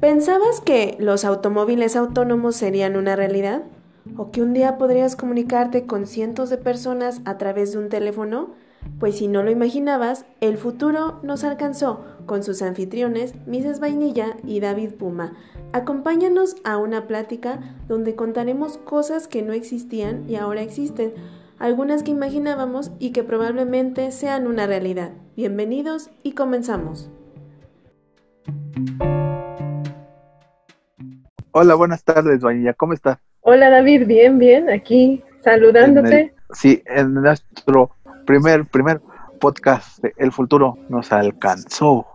¿Pensabas que los automóviles autónomos serían una realidad? ¿O que un día podrías comunicarte con cientos de personas a través de un teléfono? Pues si no lo imaginabas, el futuro nos alcanzó con sus anfitriones, Mrs. Vainilla y David Puma. Acompáñanos a una plática donde contaremos cosas que no existían y ahora existen, algunas que imaginábamos y que probablemente sean una realidad. Bienvenidos y comenzamos. Hola, buenas tardes, Vainilla, ¿cómo estás? Hola, David, bien, bien, aquí saludándote. sí, en nuestro primer, primer podcast, El futuro nos alcanzó.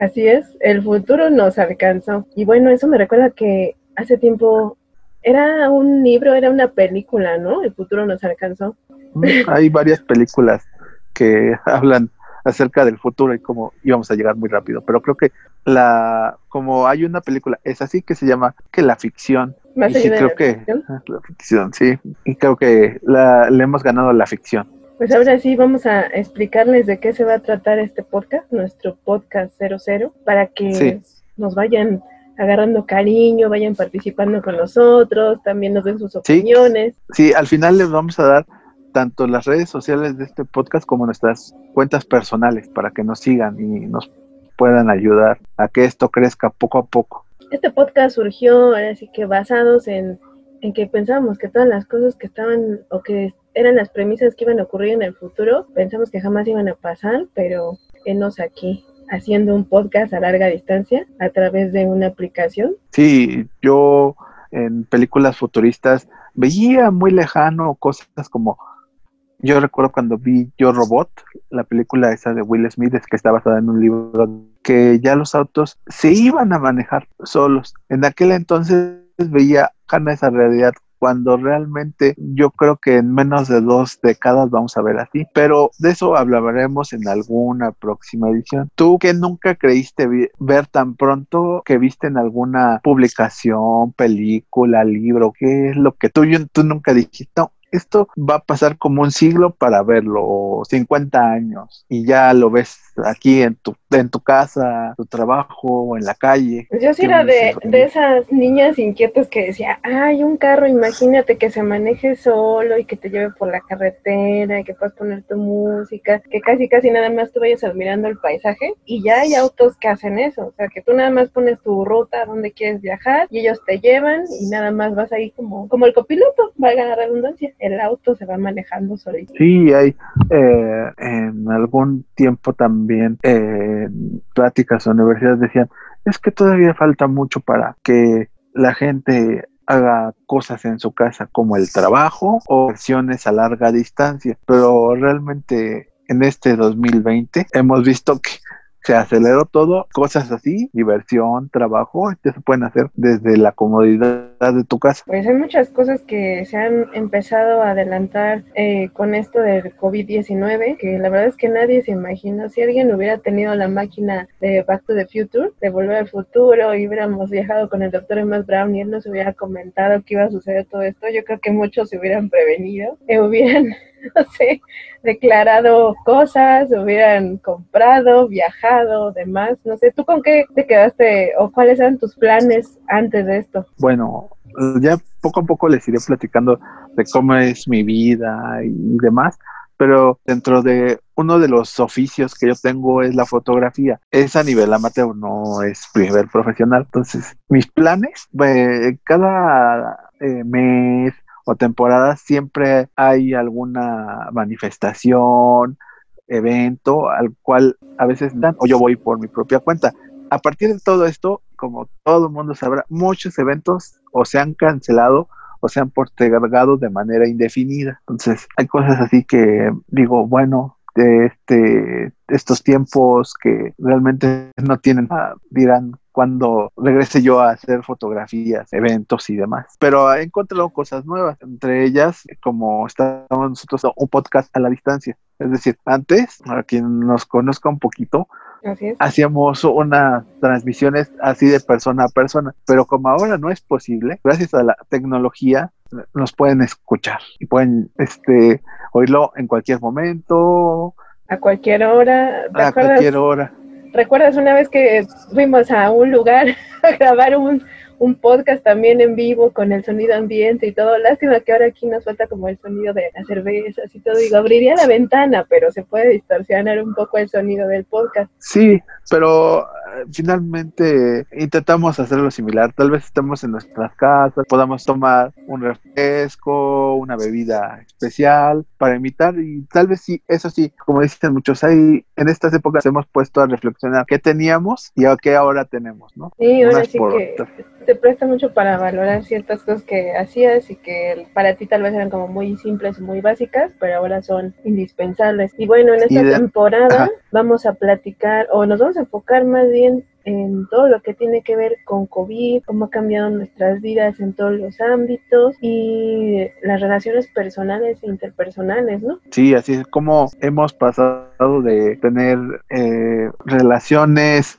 Así es, el futuro nos alcanzó. Y bueno, eso me recuerda que hace tiempo era un libro, era una película, ¿no? El futuro nos alcanzó. Mm, hay varias películas que hablan acerca del futuro y cómo íbamos a llegar muy rápido. Pero creo que la, como hay una película, es así que se llama que la ficción. Más y sí, creo que la ficción, sí. Y creo que la, le hemos ganado la ficción. Pues ahora sí vamos a explicarles de qué se va a tratar este podcast, nuestro podcast 00, para que nos vayan agarrando cariño, vayan participando con nosotros, también nos den sus opiniones. Sí, al final les vamos a dar tanto las redes sociales de este podcast como nuestras cuentas personales para que nos sigan y nos puedan ayudar a que esto crezca poco a poco. Este podcast surgió así que basados en, en que pensábamos que todas las cosas que estaban o que eran las premisas que iban a ocurrir en el futuro, pensamos que jamás iban a pasar, pero enos aquí haciendo un podcast a larga distancia a través de una aplicación. Sí, yo en películas futuristas veía muy lejano cosas como yo recuerdo cuando vi Yo Robot, la película esa de Will Smith, es que está basada en un libro, que ya los autos se iban a manejar solos. En aquel entonces veía gana esa realidad cuando realmente yo creo que en menos de dos décadas vamos a ver así, pero de eso hablaremos en alguna próxima edición. Tú que nunca creíste ver tan pronto que viste en alguna publicación, película, libro, ¿qué es lo que tú, tú nunca dijiste? Esto va a pasar como un siglo para verlo, 50 años, y ya lo ves aquí en tu, en tu casa, tu trabajo, en la calle. Yo sí era de, de, esas niñas inquietas que decía, ay, un carro, imagínate que se maneje solo y que te lleve por la carretera y que puedas poner tu música, que casi casi nada más tú vayas admirando el paisaje y ya hay autos que hacen eso, o sea, que tú nada más pones tu ruta donde quieres viajar y ellos te llevan y nada más vas ahí como, como el copiloto, valga la redundancia, el auto se va manejando solito. Sí, hay eh, en algún tiempo también también pláticas o universidades decían, es que todavía falta mucho para que la gente haga cosas en su casa como el trabajo o versiones a larga distancia, pero realmente en este 2020 hemos visto que se aceleró todo, cosas así, diversión, trabajo, ya se pueden hacer desde la comodidad de tu casa. Pues hay muchas cosas que se han empezado a adelantar eh, con esto del COVID-19, que la verdad es que nadie se imagina, si alguien hubiera tenido la máquina de Back to the Future, de volver al futuro, y hubiéramos viajado con el doctor Emmas Brown y él nos hubiera comentado que iba a suceder todo esto, yo creo que muchos se hubieran prevenido, eh, hubieran no sé, declarado cosas, hubieran comprado, viajado, demás. No sé, ¿tú con qué te quedaste o cuáles eran tus planes antes de esto? Bueno, ya poco a poco les iré platicando de cómo es mi vida y demás, pero dentro de uno de los oficios que yo tengo es la fotografía. Es a nivel amateur, no es nivel profesional. Entonces, mis planes, eh, cada eh, mes o temporadas siempre hay alguna manifestación, evento al cual a veces dan o yo voy por mi propia cuenta. A partir de todo esto, como todo el mundo sabrá, muchos eventos o se han cancelado o se han postergado de manera indefinida. Entonces, hay cosas así que digo, bueno, de este, estos tiempos que realmente no tienen, dirán, cuando regrese yo a hacer fotografías, eventos y demás. Pero he encontrado cosas nuevas, entre ellas, como estábamos nosotros, un podcast a la distancia. Es decir, antes, para quien nos conozca un poquito, hacíamos unas transmisiones así de persona a persona, pero como ahora no es posible, gracias a la tecnología, nos pueden escuchar y pueden este, oírlo en cualquier momento. A cualquier hora. A cualquier hora ¿Recuerdas una vez que fuimos a un lugar a grabar un, un podcast también en vivo con el sonido ambiente y todo. Lástima que ahora aquí nos falta como el sonido de las cervezas y todo. Digo, abriría la ventana, pero se puede distorsionar un poco el sonido del podcast. Sí, pero finalmente intentamos hacerlo similar. Tal vez estemos en nuestras casas, podamos tomar un refresco, una bebida especial para imitar y tal vez sí, eso sí, como dicen muchos, ahí en estas épocas hemos puesto a reflexionar qué teníamos y a qué ahora tenemos, ¿no? Sí, ahora sí que te presta mucho para valorar ciertas cosas que hacías y que para ti tal vez eran como muy simples muy básicas, pero ahora son indispensables. Y bueno, en esta temporada vamos a platicar o nos vamos a enfocar más bien en todo lo que tiene que ver con COVID, cómo ha cambiado nuestras vidas en todos los ámbitos y las relaciones personales e interpersonales, ¿no? Sí, así es como hemos pasado de tener eh, relaciones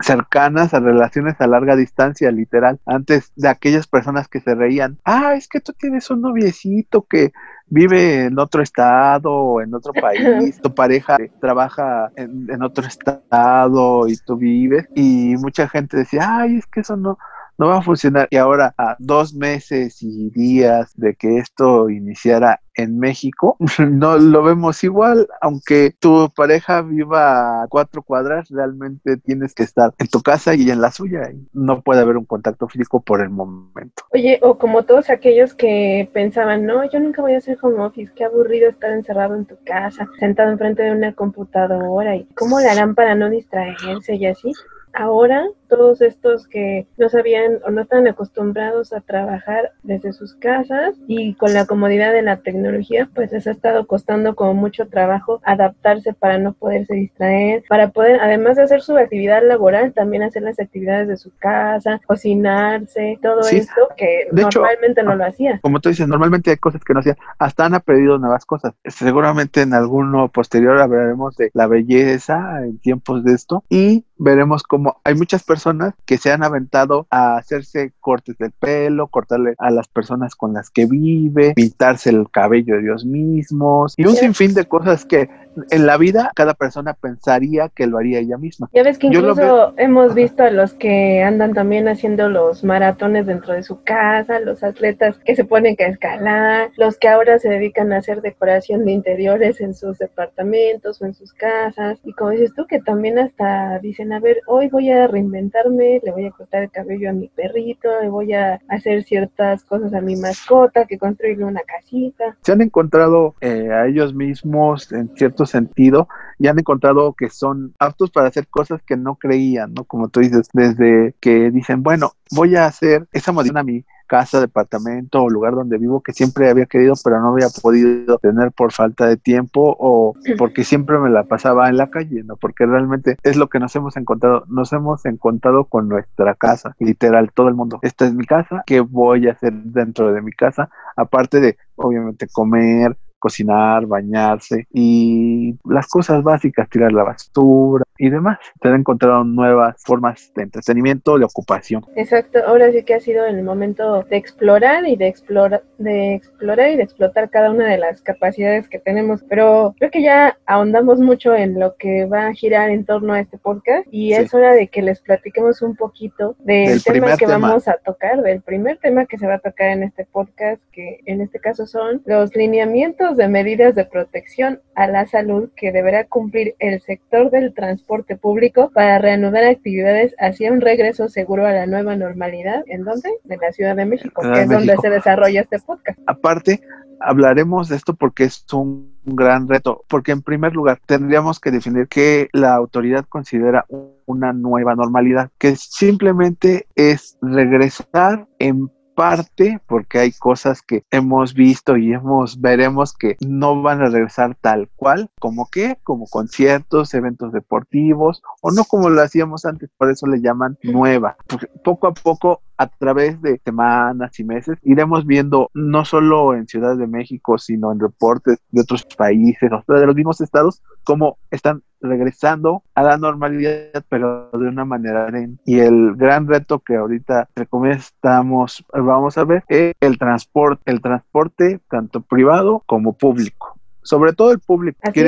cercanas a relaciones a larga distancia, literal. Antes de aquellas personas que se reían, ah, es que tú tienes un noviecito que vive en otro estado o en otro país, tu pareja trabaja en, en otro estado y tú vives. Y mucha gente decía, ay, es que eso no, no va a funcionar. Y ahora, a dos meses y días de que esto iniciara en México, no lo vemos igual, aunque tu pareja viva a cuatro cuadras, realmente tienes que estar en tu casa y en la suya. Y no puede haber un contacto físico por el momento. Oye, o como todos aquellos que pensaban, no, yo nunca voy a hacer home office, qué aburrido estar encerrado en tu casa, sentado enfrente de una computadora, y cómo le harán para no distraerse y así ahora todos estos que no sabían o no están acostumbrados a trabajar desde sus casas y con la comodidad de la tecnología, pues les ha estado costando como mucho trabajo adaptarse para no poderse distraer, para poder, además de hacer su actividad laboral, también hacer las actividades de su casa, cocinarse, todo esto que normalmente no lo hacía. Como tú dices, normalmente hay cosas que no hacían, hasta han aprendido nuevas cosas. Seguramente en alguno posterior hablaremos de la belleza en tiempos de esto y veremos cómo hay muchas personas que se han aventado a hacerse cortes de pelo, cortarle a las personas con las que vive, pintarse el cabello de Dios mismos y un sinfín de cosas que en la vida cada persona pensaría que lo haría ella misma. Ya ves que incluso hemos visto a los que andan también haciendo los maratones dentro de su casa, los atletas que se ponen a escalar, los que ahora se dedican a hacer decoración de interiores en sus departamentos o en sus casas. Y como dices tú, que también hasta dicen, a ver, hoy voy a reinventarme, le voy a cortar el cabello a mi perrito, le voy a hacer ciertas cosas a mi mascota, que construirle una casita. Se han encontrado eh, a ellos mismos en ciertos sentido y han encontrado que son aptos para hacer cosas que no creían, ¿no? Como tú dices, desde que dicen, bueno, voy a hacer esa modificación a mi casa, departamento o lugar donde vivo que siempre había querido pero no había podido tener por falta de tiempo o porque siempre me la pasaba en la calle, ¿no? Porque realmente es lo que nos hemos encontrado, nos hemos encontrado con nuestra casa, literal, todo el mundo. Esta es mi casa, ¿qué voy a hacer dentro de mi casa? Aparte de, obviamente, comer, cocinar, bañarse y las cosas básicas, tirar la basura y demás. Se han encontrado nuevas formas de entretenimiento, de ocupación. Exacto, ahora sí que ha sido el momento de explorar y de explorar, de explorar y de explotar cada una de las capacidades que tenemos, pero creo que ya ahondamos mucho en lo que va a girar en torno a este podcast y es hora de que les platiquemos un poquito del, tema que vamos a tocar, del primer tema que se va a tocar en este podcast, que en este caso son los lineamientos de medidas de protección a la salud que deberá cumplir el sector del transporte público para reanudar actividades hacia un regreso seguro a la nueva normalidad. ¿En dónde? En la Ciudad de México, que es donde se desarrolla este podcast. Aparte, hablaremos de esto porque es un gran reto, porque en primer lugar tendríamos que definir que la autoridad considera una nueva normalidad, que simplemente es regresar en parte porque hay cosas que hemos visto y hemos veremos que no van a regresar tal cual, como que, como conciertos, eventos deportivos o no como lo hacíamos antes, por eso le llaman nueva. poco a poco a través de semanas y meses iremos viendo no solo en Ciudad de México, sino en reportes de otros países, de los mismos estados, cómo están regresando a la normalidad, pero de una manera y el gran reto que ahorita entre estamos vamos a ver es el transporte, el transporte tanto privado como público. Sobre todo el público. Así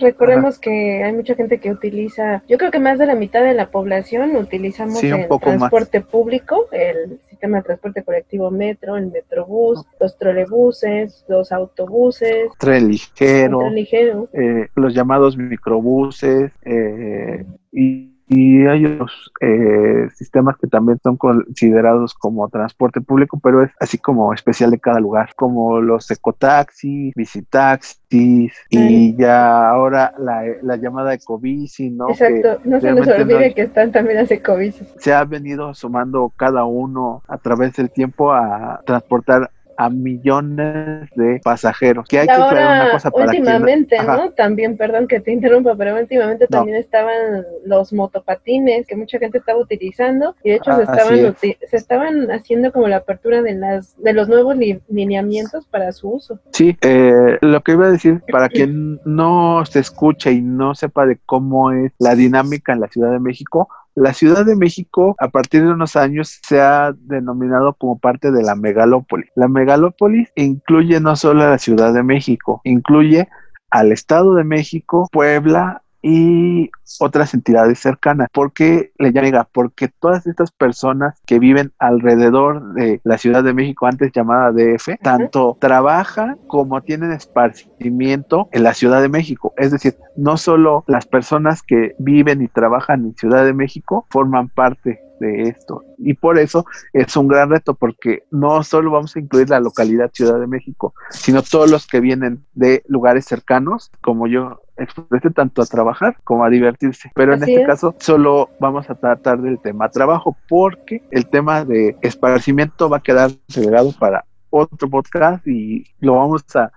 Recordemos que hay mucha gente que utiliza, yo creo que más de la mitad de la población utilizamos el transporte público, el sistema de transporte colectivo metro, el metrobús, los trolebuses, los autobuses, tren ligero, eh, los llamados microbuses eh, y y hay otros eh, sistemas que también son considerados como transporte público, pero es así como especial de cada lugar, como los ecotaxis, visitaxis y ya ahora la, la llamada ecobici, ¿no? Exacto, no se nos olvide que están también las ecobicis. Se ha venido sumando cada uno a través del tiempo a transportar a millones de pasajeros. Que hay que ahora, una cosa para últimamente, ¿no? También, perdón que te interrumpa, pero últimamente también estaban los motopatines que mucha gente estaba utilizando y de hecho se estaban se estaban haciendo como la apertura de las de los nuevos lineamientos para su uso. Sí, eh, lo que iba a decir para quien no se escucha y no sepa de cómo es la dinámica en la Ciudad de México, la Ciudad de México, a partir de unos años, se ha denominado como parte de la megalópolis. La megalópolis incluye no solo a la Ciudad de México, incluye al Estado de México, Puebla, y otras entidades cercanas. ¿Por qué le llama Porque todas estas personas que viven alrededor de la Ciudad de México, antes llamada DF, tanto trabajan como tienen esparcimiento en la Ciudad de México. Es decir, no solo las personas que viven y trabajan en Ciudad de México forman parte de esto. Y por eso es un gran reto, porque no solo vamos a incluir la localidad Ciudad de México, sino todos los que vienen de lugares cercanos, como yo expresé, tanto a trabajar como a divertirse. Pero en este caso solo vamos a tratar del tema trabajo, porque el tema de esparcimiento va a quedar relegado para otro podcast y lo vamos a,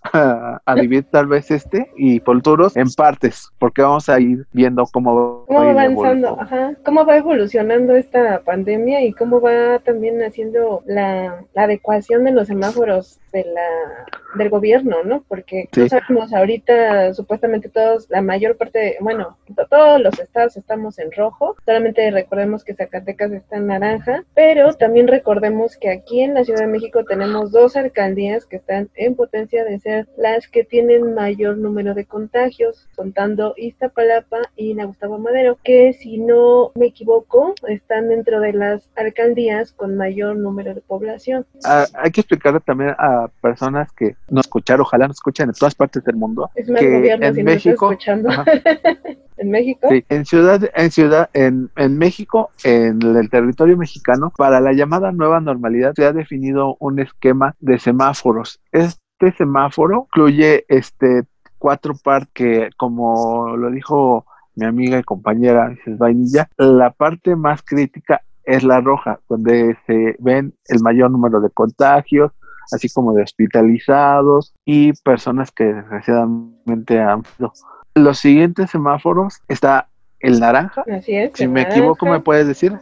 a, dividir tal vez este y futuros en partes, porque vamos a ir viendo cómo, va avanzando, ajá, cómo va evolucionando esta pandemia y cómo va también haciendo la, la adecuación de los semáforos de la del gobierno, ¿no? Porque no sabemos ahorita supuestamente todos, la mayor parte, bueno, todos los estados estamos en rojo, solamente recordemos que Zacatecas está en naranja, pero también recordemos que aquí en la Ciudad de México tenemos dos alcaldías que están en potencia de ser las que tienen mayor número de contagios, contando Iztapalapa y Gustavo Madero, que si no me equivoco, están dentro de las alcaldías con mayor número de población. Ah, hay que explicarle también a personas que no escuchar, ojalá nos escuchen en todas partes del mundo. Es más que en México, en México. Sí, en ciudad, en ciudad, en, en México, en el territorio mexicano, para la llamada nueva normalidad se ha definido un esquema de semáforos. Este semáforo incluye este cuatro partes como lo dijo mi amiga y compañera Mrs. Vainilla, la parte más crítica es la roja, donde se ven el mayor número de contagios, así como de hospitalizados y personas que desgraciadamente han sido. Los siguientes semáforos está el naranja. Así es. Si me equivoco, ¿me puedes decir?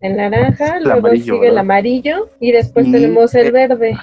El naranja, luego sigue el amarillo y después tenemos el verde.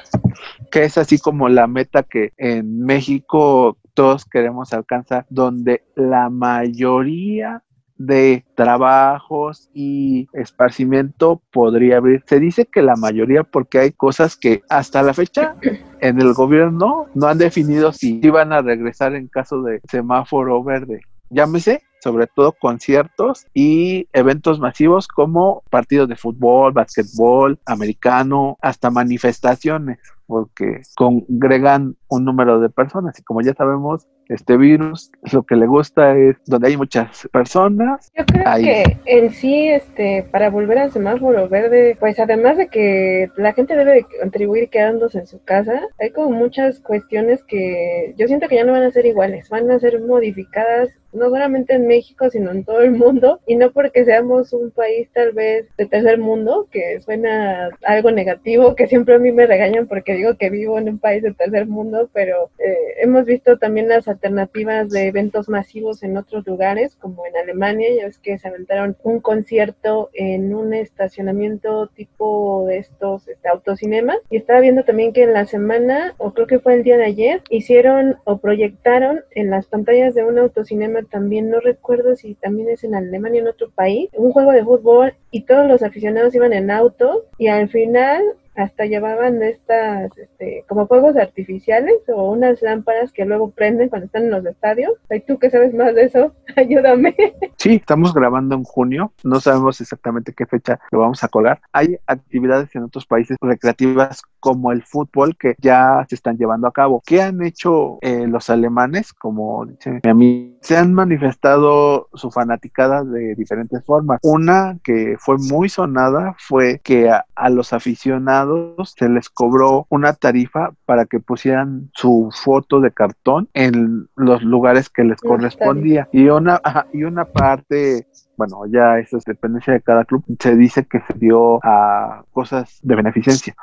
Que es así como la meta que en México todos queremos alcanzar, donde la mayoría de trabajos y esparcimiento podría abrir. Se dice que la mayoría porque hay cosas que hasta la fecha en el gobierno no han definido si iban a regresar en caso de semáforo verde. Llámese sobre todo conciertos y eventos masivos como partidos de fútbol, básquetbol, americano, hasta manifestaciones, porque congregan un número de personas y como ya sabemos, este virus lo que le gusta es donde hay muchas personas. Yo creo que en sí, este, para volver al semáforo verde, pues además de que la gente debe contribuir quedándose en su casa, hay como muchas cuestiones que yo siento que ya no van a ser iguales, van a ser modificadas no solamente en México, sino en todo el mundo, y no porque seamos un país tal vez de tercer mundo, que suena algo negativo, que siempre a mí me regañan porque digo que vivo en un país de tercer mundo, pero eh, hemos visto también las alternativas de eventos masivos en otros lugares, como en Alemania, ya ves que se aventaron un concierto en un estacionamiento tipo de estos este, autocinemas. Y estaba viendo también que en la semana, o creo que fue el día de ayer, hicieron o proyectaron en las pantallas de un autocinema también, no recuerdo si también es en Alemania en otro país, un juego de fútbol y todos los aficionados iban en auto y al final hasta llevaban estas este, como fuegos artificiales o unas lámparas que luego prenden cuando están en los estadios. ¿Y tú que sabes más de eso? Ayúdame. Sí, estamos grabando en junio, no sabemos exactamente qué fecha lo vamos a colgar. Hay actividades en otros países recreativas como el fútbol que ya se están llevando a cabo. ¿Qué han hecho eh, los alemanes? Como dice mi amigo, se han manifestado su fanaticada de diferentes formas. Una que fue muy sonada fue que a, los aficionados se les cobró una tarifa para que pusieran su foto de cartón en los lugares que les correspondía. Y una, y una parte bueno, ya eso es dependencia de cada club, se dice que se dio a cosas de beneficencia.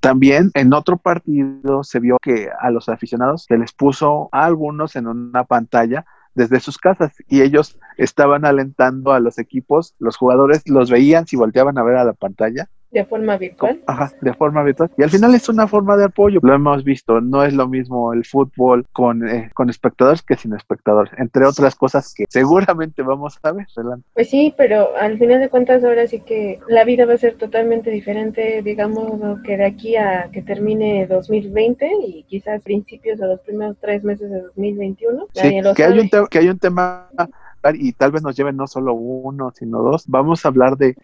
También en otro partido se vio que a los aficionados se les puso a algunos en una pantalla desde sus casas y ellos estaban alentando a los equipos, los jugadores los veían si volteaban a ver a la pantalla de forma virtual. Ajá, de forma virtual. Y al final es una forma de apoyo. Lo hemos visto, no es lo mismo el fútbol con, eh, con espectadores que sin espectadores, entre otras cosas que seguramente vamos a ver. Pues sí, pero al final de cuentas ahora sí que la vida va a ser totalmente diferente, digamos que de aquí a que termine 2020 y quizás principios o los primeros tres meses de 2021. Sí, que hay, un que hay un tema y tal vez nos lleven no solo uno, sino dos. Vamos a hablar de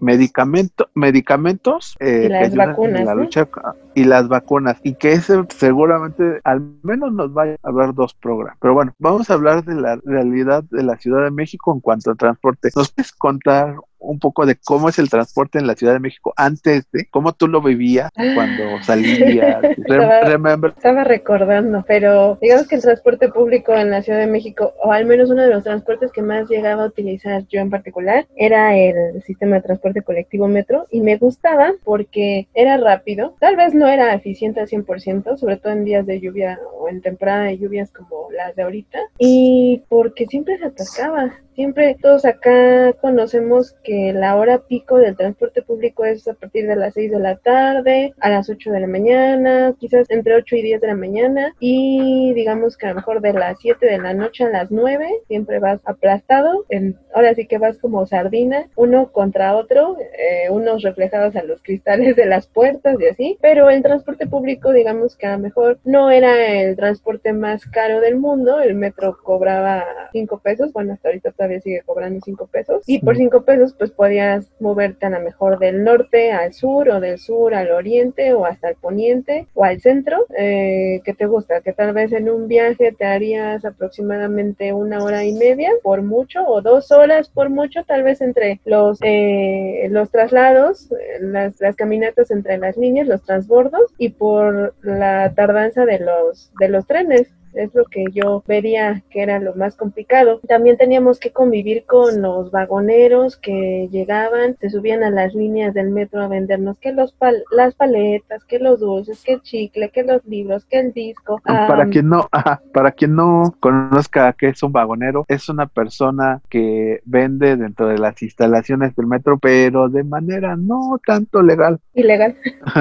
medicamento, medicamentos eh, y las vacunas, la lucha y las vacunas y que ese seguramente al menos nos va a haber dos programas. Pero bueno, vamos a hablar de la realidad de la Ciudad de México en cuanto al transporte. ¿Nos puedes contar un poco de cómo es el transporte en la Ciudad de México antes de cómo tú lo vivías cuando salías. estaba, estaba, recordando, pero digamos que el transporte público en la Ciudad de México, o al menos uno de los transportes que más llegaba a utilizar yo en particular, era el sistema de transporte colectivo metro y me gustaba porque era rápido, tal vez no era eficiente al 100%, sobre todo en días de lluvia o en temporada de lluvias como las de ahorita, y porque siempre se atascaba Siempre todos acá conocemos que la hora pico del transporte público es a partir de las 6 de la tarde, a las 8 de la mañana, quizás entre 8 y 10 de la mañana. Y digamos que a lo mejor de las 7 de la noche a las 9 siempre vas aplastado, en, ahora sí que vas como sardina, uno contra otro, eh, unos reflejados a los cristales de las puertas y así, pero el transporte público digamos que a lo mejor no era el transporte más caro del mundo, el metro cobraba 5 pesos, bueno hasta ahorita está sigue cobrando 5 pesos. Y por 5 pesos, pues podías moverte a lo mejor del norte al sur o del sur al oriente o hasta el poniente o al centro. Eh, que te gusta? Que tal vez en un viaje te harías aproximadamente una hora y media por mucho o dos horas por mucho, tal vez entre los, eh, los traslados, las, las caminatas entre las líneas, los transbordos y por la tardanza de los, de los trenes es lo que yo vería que era lo más complicado. También teníamos que convivir con los vagoneros que llegaban, se subían a las líneas del metro a vendernos que los las paletas, que los dulces, que el chicle, que los libros, que el disco. Para quien no, para quien no conozca qué es un vagonero, es una persona que vende dentro de las instalaciones del metro, pero de manera no tanto legal. Ilegal.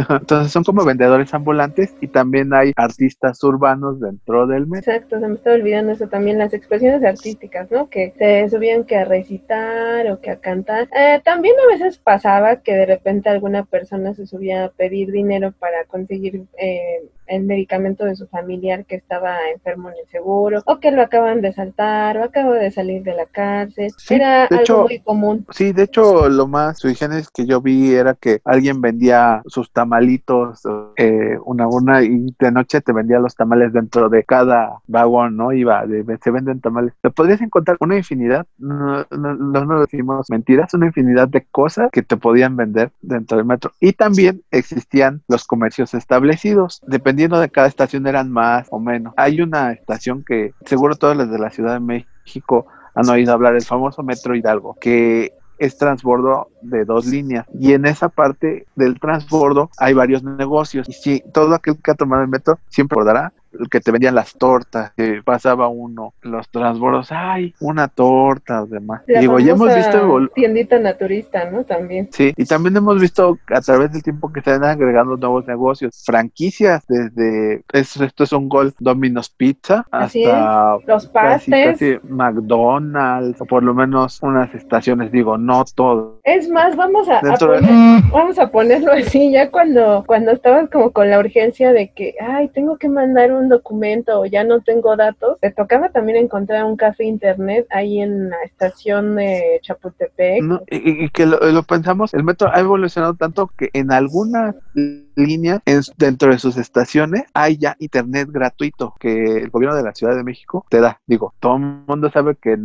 Entonces son como vendedores ambulantes y también hay artistas urbanos dentro del Exacto, se me estaba olvidando eso también, las expresiones artísticas, ¿no? Que se subían que a recitar o que a cantar. Eh, también a veces pasaba que de repente alguna persona se subía a pedir dinero para conseguir eh, el medicamento de su familiar que estaba enfermo en el seguro, o que lo acaban de saltar, o acaba de salir de la cárcel. era algo muy común. Sí, de hecho, lo más sui que yo vi era que alguien vendía sus tamalitos eh, una a una y de noche te vendía los tamales dentro de cada vagón, ¿no? Iba, de, se venden tamales. Te podrías encontrar una infinidad, no, no, no, decimos mentiras, una infinidad de cosas que te podían vender dentro del metro. Y también existían los comercios establecidos, dependiendo dependiendo de cada estación eran más o menos. Hay una estación que seguro todos los de la Ciudad de México han oído hablar, el famoso Metro Hidalgo, que es transbordo de dos líneas y en esa parte del transbordo hay varios negocios y si todo aquel que ha tomado el metro siempre recordará que te vendían las tortas, que pasaba uno, los transbordos, ay, una torta, demás. La Digo, ya hemos visto tiendita naturista, ¿no? También. Sí, y también hemos visto a través del tiempo que se han agregando nuevos negocios, franquicias, desde es- esto es un gol Domino's Pizza Así hasta Los pastes. casi McDonald's, o por lo menos unas estaciones, digo, no todo. Es más, vamos a, de- vamos a ponerlo así, ya cuando, cuando estabas como con la urgencia de que, ay, tengo que mandar un documento o ya no tengo datos, te tocaba también encontrar un café internet ahí en la estación de Chapultepec. No, y, que lo, lo pensamos, el metro ha evolucionado tanto que en algunas líneas en- dentro de sus estaciones hay ya internet gratuito que el gobierno de la Ciudad de México te da. Digo, todo el mundo sabe que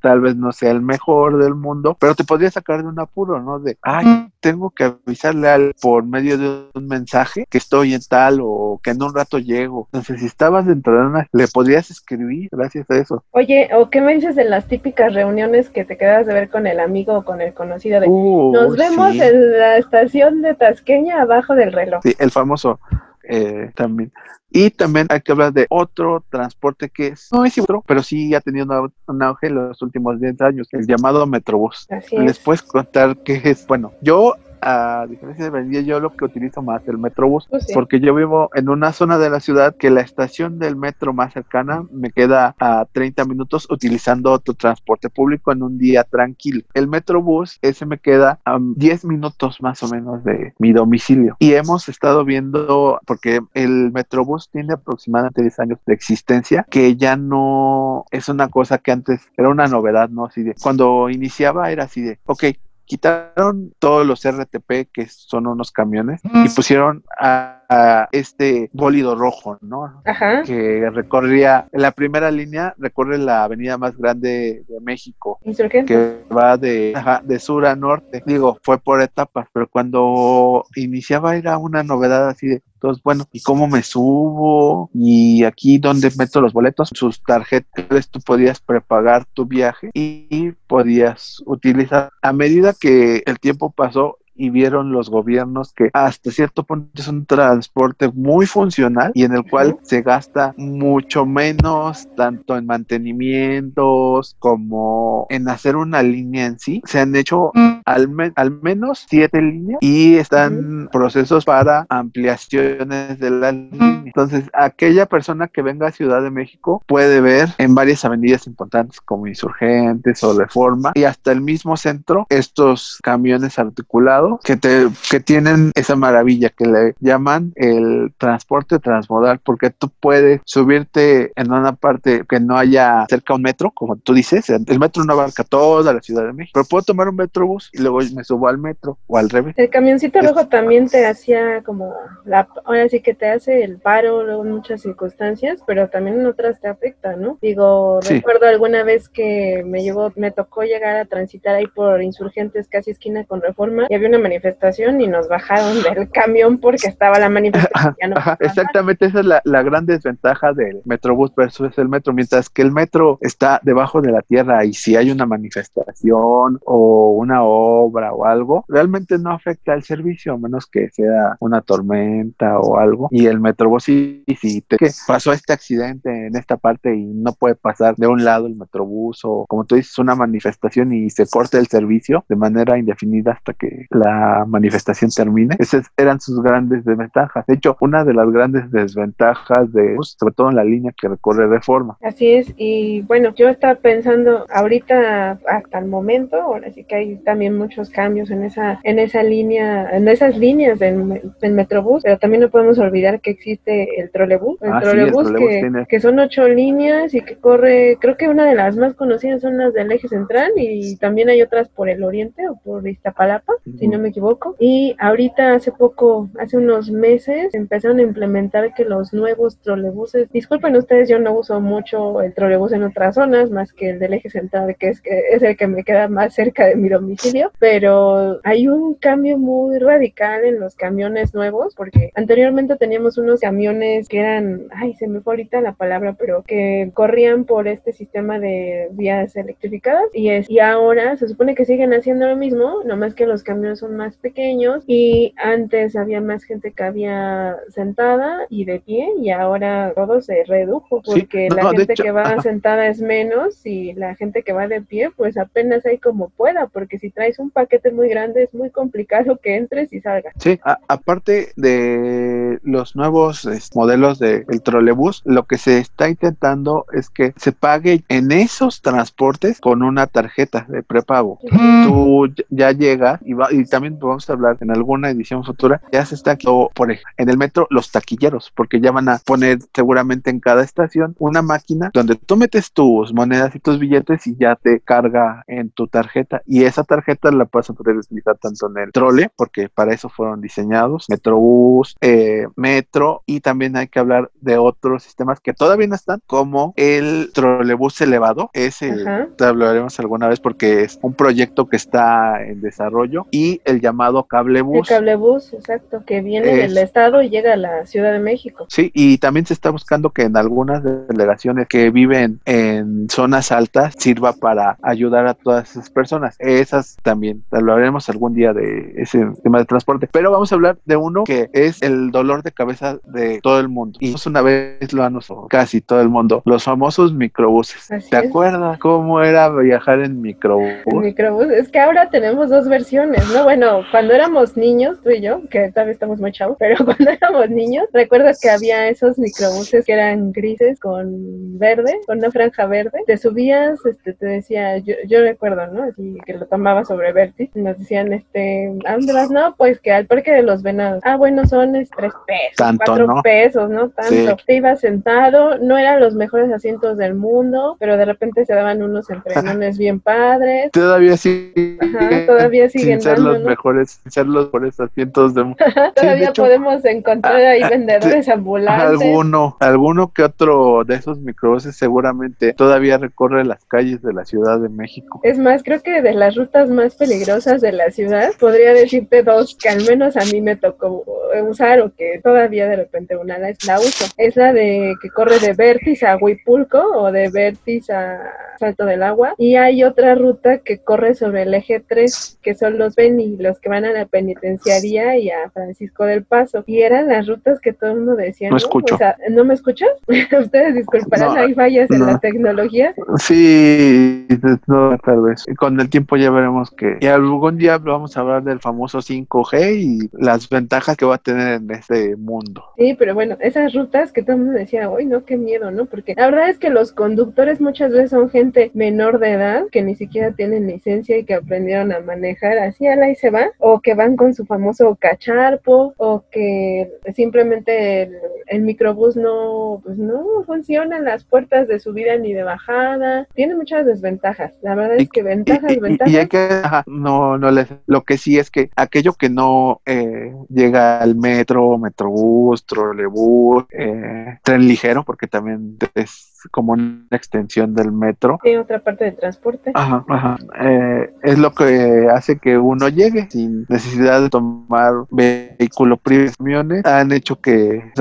tal vez no sea el mejor del mundo, pero te podría sacar de un apuro, ¿no? De, ay, tengo que avisarle al por medio de un mensaje que estoy en tal o que en un rato llego. Entonces, si estabas dentro de una, le podrías escribir gracias a eso. Oye, ¿o qué me dices de las típicas reuniones que te quedas de ver con el amigo o con el conocido de, Uh, nos vemos sí. en la estación de Tasqueña abajo del reloj? Sí, el famoso eh, también. Y también hay que hablar de otro transporte que es, no es otro, pero sí ha tenido una- un auge en los últimos 10 años, el llamado Metrobús. Les es. puedes contar qué es, bueno, yo a diferencia de Benítez, yo lo que utilizo más el Metrobús, Pues sí. porque yo vivo en una zona de la ciudad que la estación del metro más cercana me queda a 30 minutos utilizando otro transporte público en un día tranquilo. El Metrobús, ese me queda a 10 minutos más o menos de mi domicilio. Y hemos estado viendo, porque el Metrobús tiene aproximadamente 10 años de existencia, que ya no es una cosa que antes era una novedad, ¿no? Así de, cuando iniciaba era así de, ok, quitaron todos los RTP, que son unos camiones, y pusieron a, a este bólido rojo, ¿no? Ajá. Que recorría, en la primera línea recorre la avenida más grande de México, que va de, ajá, de sur a norte. Digo, fue por etapas, pero cuando iniciaba era una novedad así de, entonces, bueno, ¿y cómo me subo? Y aquí donde meto los boletos, sus tarjetas, tú podías prepagar tu viaje y podías utilizar. A medida que el tiempo pasó, y vieron los gobiernos que hasta cierto punto es un transporte muy funcional y en el cual se gasta mucho menos tanto en mantenimientos como en hacer una línea en sí. Se han hecho al, me- al menos siete líneas y están procesos para ampliaciones de la línea. Entonces, aquella persona que venga a Ciudad de México puede ver en varias avenidas importantes como Insurgentes o Reforma y hasta el mismo centro estos camiones articulados que, te, que tienen esa maravilla que le llaman el transporte transmodal porque tú puedes subirte en una parte que no haya cerca un metro, como tú dices, el metro no abarca toda la Ciudad de México, pero puedo tomar un metrobús y luego me subo al metro o al revés. El camioncito Es- rojo también te hacía como la, ahora sí que te hace el paro luego en muchas circunstancias, pero también en otras te afecta, ¿no? Digo, Sí. recuerdo alguna vez que me llegó, me tocó llegar a transitar ahí por insurgentes casi esquina con reforma y había una manifestación y nos bajaron del camión porque estaba la manifestación. ya no Ajá, exactamente, esa es la, la gran desventaja del Metrobús versus el metro, mientras que el metro está debajo de la tierra y si hay una manifestación o una obra o algo, realmente no afecta al servicio, a menos que sea una tormenta o algo. Y el Metrobús sí, si te que pasó este accidente en esta parte y no puede pasar de un lado el Metrobús o como tú dices, una manifestación y se corta el servicio de manera indefinida hasta que la manifestación termine. Esas eran sus grandes desventajas. De hecho, una de las grandes desventajas de, sobre todo en la línea que recorre Reforma. Así es, y bueno, yo estaba pensando ahorita hasta el momento, ahora sí que hay también muchos cambios en esa, en esa línea, en esas líneas del, me- del Metrobús, pero también no podemos olvidar que existe el trolebús, el Ah, sí, el trolebús que, tiene- que son ocho líneas y que corre, creo que una de las más conocidas son las del eje central y también hay otras por el oriente o por Iztapalapa, si Ujú. No me equivoco, y ahorita hace poco, hace unos meses, empezaron a implementar que los nuevos trolebuses, disculpen ustedes, yo no uso mucho el trolebús en otras zonas, más que el del eje central, que es, que es el que me queda más cerca de mi domicilio, pero hay un cambio muy radical en los camiones nuevos, porque anteriormente teníamos unos camiones que eran, ay, se me fue ahorita la palabra, pero que corrían por este sistema de vías electrificadas, y, es, y ahora se supone que siguen haciendo lo mismo, nomás que los camiones son más pequeños y antes había más gente que había sentada y de pie y ahora todo se redujo porque la gente que va sentada es menos y la gente que va de pie pues apenas hay como pueda porque si traes un paquete muy grande es muy complicado que entres y salgas. Sí, aparte de los nuevos modelos del trolebús, lo que se está intentando es que se pague en esos transportes con una tarjeta de prepago. Tú ya llegas y, va, y también vamos a hablar en alguna edición futura, ya se está por en el metro los taquilleros, porque ya van a poner seguramente en cada estación una máquina donde tú metes tus monedas y tus billetes y ya te carga en tu tarjeta y esa tarjeta la puedes poder utilizar tanto en el trole, porque para eso fueron diseñados, Metrobús, eh, Metro y también hay que hablar de otros sistemas que todavía no están, como el trolebús elevado, ese te hablaremos alguna vez porque es un proyecto que está en desarrollo y el llamado cablebús. El cablebús, exacto, que viene del estado y llega a la Ciudad de México. Sí, y también se está buscando que en algunas delegaciones que viven en zonas altas sirva para ayudar a todas esas personas. Esas también hablaremos algún día de ese tema de transporte, pero vamos a hablar de uno que es el dolor de cabeza de todo el mundo. Y una vez lo han usado casi todo el mundo, los famosos microbuses. ¿Te acuerdas cómo era viajar en microbús? microbús, es que ahora tenemos dos versiones, ¿no? Bueno, cuando éramos niños, tú y yo, que todavía estamos muy chavos, pero cuando éramos niños, recuerdas que había esos microbuses que eran grises con verde, con una franja verde. Te subías, este, te decía, yo, yo recuerdo, ¿no? Así que lo tomaba sobre Vertis, nos decían, este, András, no, pues que al parque de los venados. Ah, bueno, son es, tres pesos, Tanto, cuatro pesos, ¿no? Tanto. Te ibas sentado, no eran los mejores asientos del mundo, pero de repente se daban unos entrenones bien padres. Todavía sí. Ajá, todavía siguen ser los mejores, ser los mejores asientos mundo. todavía podemos encontrar ahí ah, vendedores ambulantes. Alguno, alguno que otro de esos microbuses seguramente todavía recorre las calles de la Ciudad de México. Es más, creo que de las rutas más peligrosas de la ciudad, podría decirte dos que al menos a mí me tocó usar o que todavía de repente una la, la uso. Es la de que corre de Vértiz a Huipulco o de Vértiz a Salto del Agua. Y hay otra ruta que corre sobre el eje 3, que son los Beni, los que van a la penitenciaría y a Francisco del Paso. Y eran las rutas que todo el mundo decía. No, escucho. ¿No me escuchas? Ustedes disculparán, hay fallas en la tecnología. Sí, no, tal vez. Con el tiempo ya veremos que. Y algún día vamos a hablar del famoso 5G y las ventajas que va a tener en este mundo. Sí, pero bueno, esas rutas que todo el mundo decía, uy, no, qué miedo, ¿no? Porque la verdad es que los conductores muchas veces son gente menor de edad que ni siquiera tienen licencia y que aprendieron a manejar así a la se va, o que van con su famoso cacharpo, o que simplemente el, microbús no, pues no funciona las puertas de subida ni de bajada. Tiene muchas desventajas. La verdad es que ventajas, ventajas. Y hay que, no, no les, lo que sí es que aquello que no eh, llega al metro, metrobús, trolebús, eh, tren ligero, porque también es como una extensión del metro. Sí, otra parte de transporte. Ajá, ajá. Eh, es lo que hace que uno llegue sin necesidad de tomar vehículo privado. Camiones han hecho que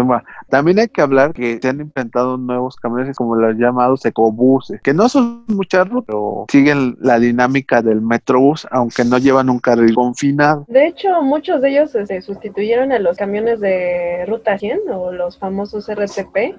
también hay que hablar que se han inventado nuevos camiones como los llamados ecobuses, que no son muchas rutas, pero siguen la dinámica del metrobús, aunque no llevan un carril confinado. De hecho, muchos de ellos se este, sustituyeron a los camiones de ruta 100 o los famosos RTP.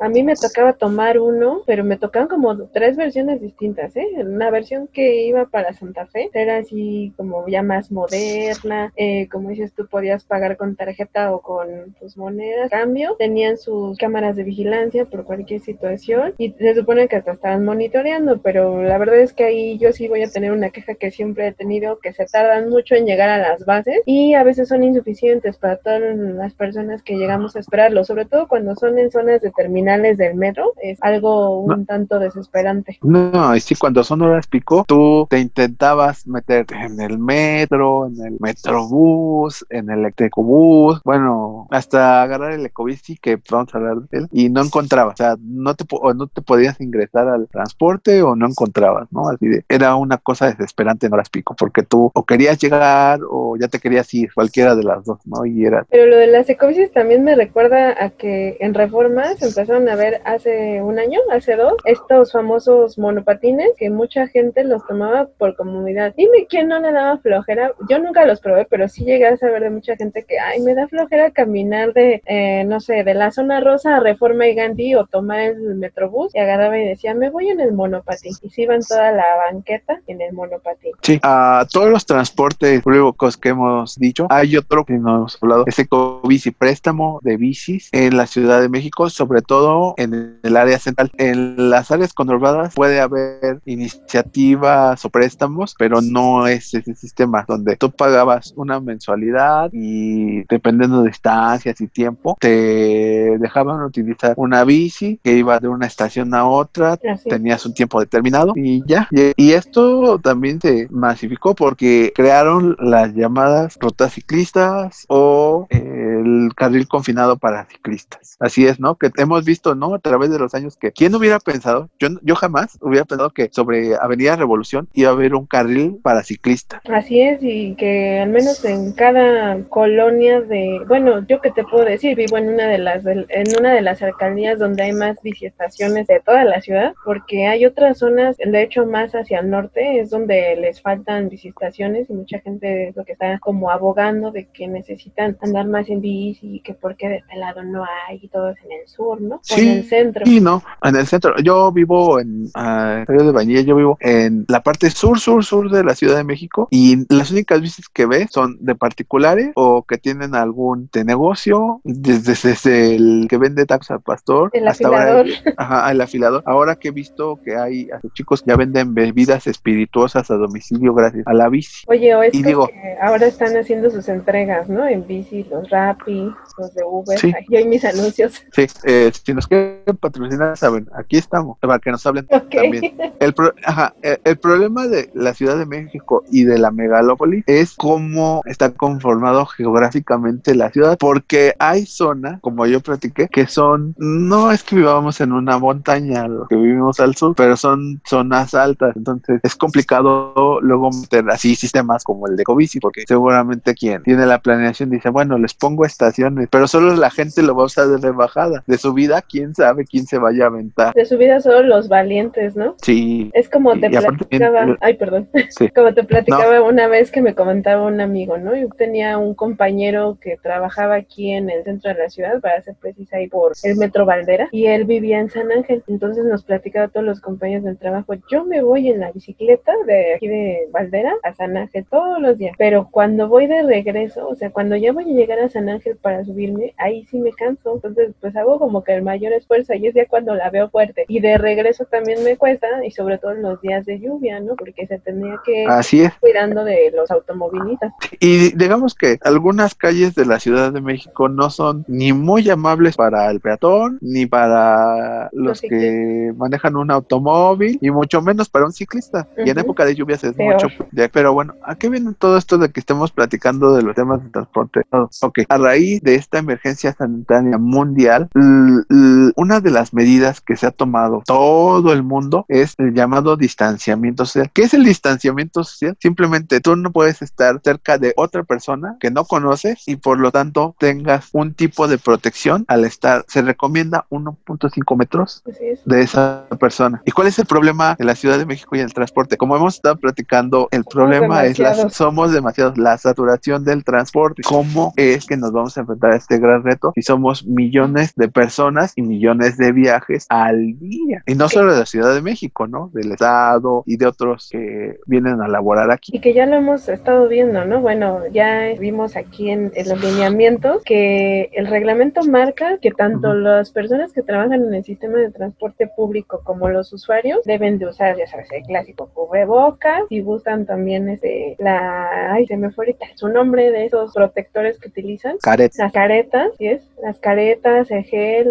A mí me tocaba tomar uno, pero me tocaban como tres versiones distintas, ¿eh? Una versión que iba para Santa Fe, era así como ya más moderna, eh, como dices tú podías pagar con tarjeta o con tus monedas. Cambio, tenían sus cámaras de vigilancia por cualquier situación y se supone que hasta estaban monitoreando, pero la verdad es que ahí yo sí voy a tener una queja que siempre he tenido, que se tardan mucho en llegar a las bases y a veces son insuficientes para todas las personas que llegamos a esperarlo, sobre todo cuando son en zonas de terminales del metro, es algo un tanto desesperante. No, y sí, cuando son horas pico, tú te intentabas meter en el metro, en el metrobús, en el ecobús, bueno, hasta agarrar el ecobici, que vamos a hablar de él, y no encontrabas, o sea, no te, no te podías ingresar al transporte o no encontrabas, ¿no? Así de, era una cosa desesperante en horas pico, porque tú o querías llegar o ya te querías ir, cualquiera de las dos, ¿no? Y era... Pero lo de las ecobicis también me recuerda a que en Reforma se empezaron a ver hace un año, hace dos, estos famosos monopatines que mucha gente los tomaba por comunidad. Dime quién no le daba flojera. Yo nunca los probé, pero sí llegué a saber de mucha gente que, ay, me da flojera caminar de, eh, no sé, de la zona rosa a Reforma y Gandhi o tomar el metrobús y agarraba y decía, me voy en el monopatín. Y se iban toda la banqueta en el monopatín. Sí, a todos los transportes públicos que hemos dicho, hay otro que no hemos hablado, ese bici préstamo de bicis en la Ciudad de México, sobre todo en el área central. En las áreas conurbadas puede haber iniciativas o préstamos, pero no es ese sistema donde tú pagabas una mensualidad y dependiendo de distancias y tiempo, te dejaban utilizar una bici que iba de una estación a otra, tenías un tiempo determinado y ya. Y, esto también se masificó porque crearon las llamadas rutas ciclistas o el carril confinado para ciclistas. Así es, ¿no? Que hemos visto, ¿no? A través de los años que, ¿quién hubiera pensado? Yo, yo jamás hubiera pensado que sobre Avenida Revolución iba a haber un carril para ciclistas. Así es, y que al menos en cada colonia de, bueno, yo que te puedo decir, vivo en una de las, en una de las alcaldías donde hay más biciestaciones de toda la ciudad, porque hay otras zonas, de hecho más hacia el norte, es donde les faltan biciestaciones y mucha gente es lo que está como abogando de que necesitan andar más en bici y que porque de este lado no hay y todo es en el sur, ¿no? Sí, en el centro. Sí, no, en el centro. Yo vivo en uh, de Bañilla, yo vivo en la parte sur, sur, sur de la Ciudad de México y las únicas bicis que ves son de particulares o que tienen algún de negocio, desde, desde el que vende taxas al pastor el hasta afilador. ahora ajá, el afilador. Ahora que he visto que hay chicos ya venden bebidas espirituosas a domicilio gracias a la bici. Oye, o es y digo, que ahora están haciendo sus entregas, ¿no? En bici, los Rappi, los de Uber. Sí. Aquí hay mis anuncios. Sí, eh, si nos quieren patrocinar, saben, aquí estamos, para que nos hablen también. El, ajá, el, el, problema de la Ciudad de México y de la megalópoli es cómo está conformado geográficamente la ciudad, porque hay zonas, como yo platiqué, que son, no es que vivamos en una montaña, lo que vivimos al sur, pero son zonas altas, entonces es complicado luego meter así sistemas como el de Covici, porque seguramente quien tiene la planeación dice, bueno, les pongo estaciones, pero solo la gente lo va a usar de rebajada, de subida, quién sabe quién se vaya a aventar. De subida solo los valientes, ¿no? Sí. Es como te platicaba, ay, perdón, como te platicaba una vez que me comentaba un amigo, ¿no? Yo tenía un compañero que trabajaba aquí en el centro de la ciudad, para ser precisa, ahí por el Metro Valdera, y él vivía en San Ángel, entonces nos platicaba a todos los compañeros del trabajo, yo me voy en la bicicleta de aquí de Valdera a San Ángel todos los días, pero cuando voy de regreso, o sea, cuando ya voy a llegar a San Ángel para subirme, ahí sí me canso, entonces pues hago como que el mayor esfuerzo y es ya cuando la veo fuerte, y de regreso también me cuesta, y sobre todo en los días de lluvia, ¿no? Porque se tenía que Así es. cuidando de los automovilistas. Y digamos que algunas calles de la Ciudad de México no son ni muy amables para el peatón, ni para los, que manejan un automóvil, y mucho menos para un ciclista. Y en época de lluvias es mucho. Pero bueno, ¿a qué viene todo esto de que estemos platicando de los temas de transporte? ok, a raíz de esta emergencia sanitaria mundial, una de las medidas que se ha tomado todo el mundo es el llamado distanciamiento social. ¿Qué es el distanciamiento social? Simplemente tú no puedes estar cerca de otra persona que no conoces y por lo tanto tengas un tipo de protección al estar. Se recomienda 1.5 metros de esa persona. ¿Y cuál es el problema en la Ciudad de México y el transporte? Como hemos estado platicando, el problema es la somos demasiados, la saturación del transporte. ¿Cómo es que nos vamos a enfrentar a este gran reto si somos millones de personas y millones de viajes al día? Y no solo de la Ciudad de México, ¿no? Del Estado y de otros que vienen a laborar aquí. Y que ya lo hemos estado viendo, ¿no? Bueno, ya vimos aquí en, los lineamientos que el reglamento marca que tanto las personas que trabajan en el sistema de transporte público como los usuarios deben de usar, ya sabes, el clásico cubrebocas y gustan también este, la, ay, se me fue ahorita su nombre de esos protectores que utilizan. Caretas. Las caretas, ¿sí es? Las caretas, el gel,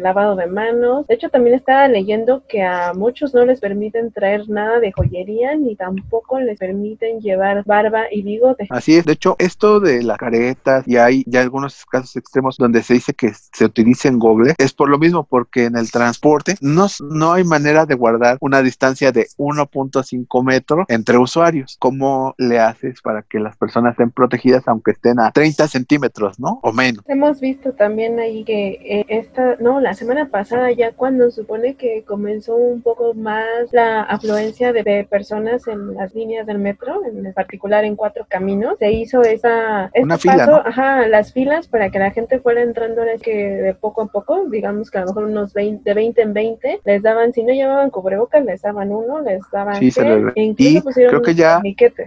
lavado de manos. De hecho, también estaba leyendo que a muchos no les permiten traer nada de joyería ni tampoco les permiten llevar barba y bigote. Así es, de hecho, esto de las caretas y hay ya algunos casos extremos donde se dice que se utilicen goble, es por lo mismo, porque en el transporte no, no hay manera de guardar una distancia de 1.5 metros entre usuarios. ¿Cómo le haces para que las personas estén protegidas aunque estén a 30 centímetros? metros, ¿no? O menos. Hemos visto también ahí que eh, esta, no, la semana pasada ya cuando supone que comenzó un poco más la afluencia de, personas en las líneas del metro, en particular en cuatro caminos, se hizo esa, este Una fila, ajá, las filas para que la gente fuera entrando es que de poco a poco, digamos que a lo mejor unos 20, de 20 en 20, les daban, si no llevaban cubrebocas, les daban uno, les daban sí, e incluso pusieron creo que ya,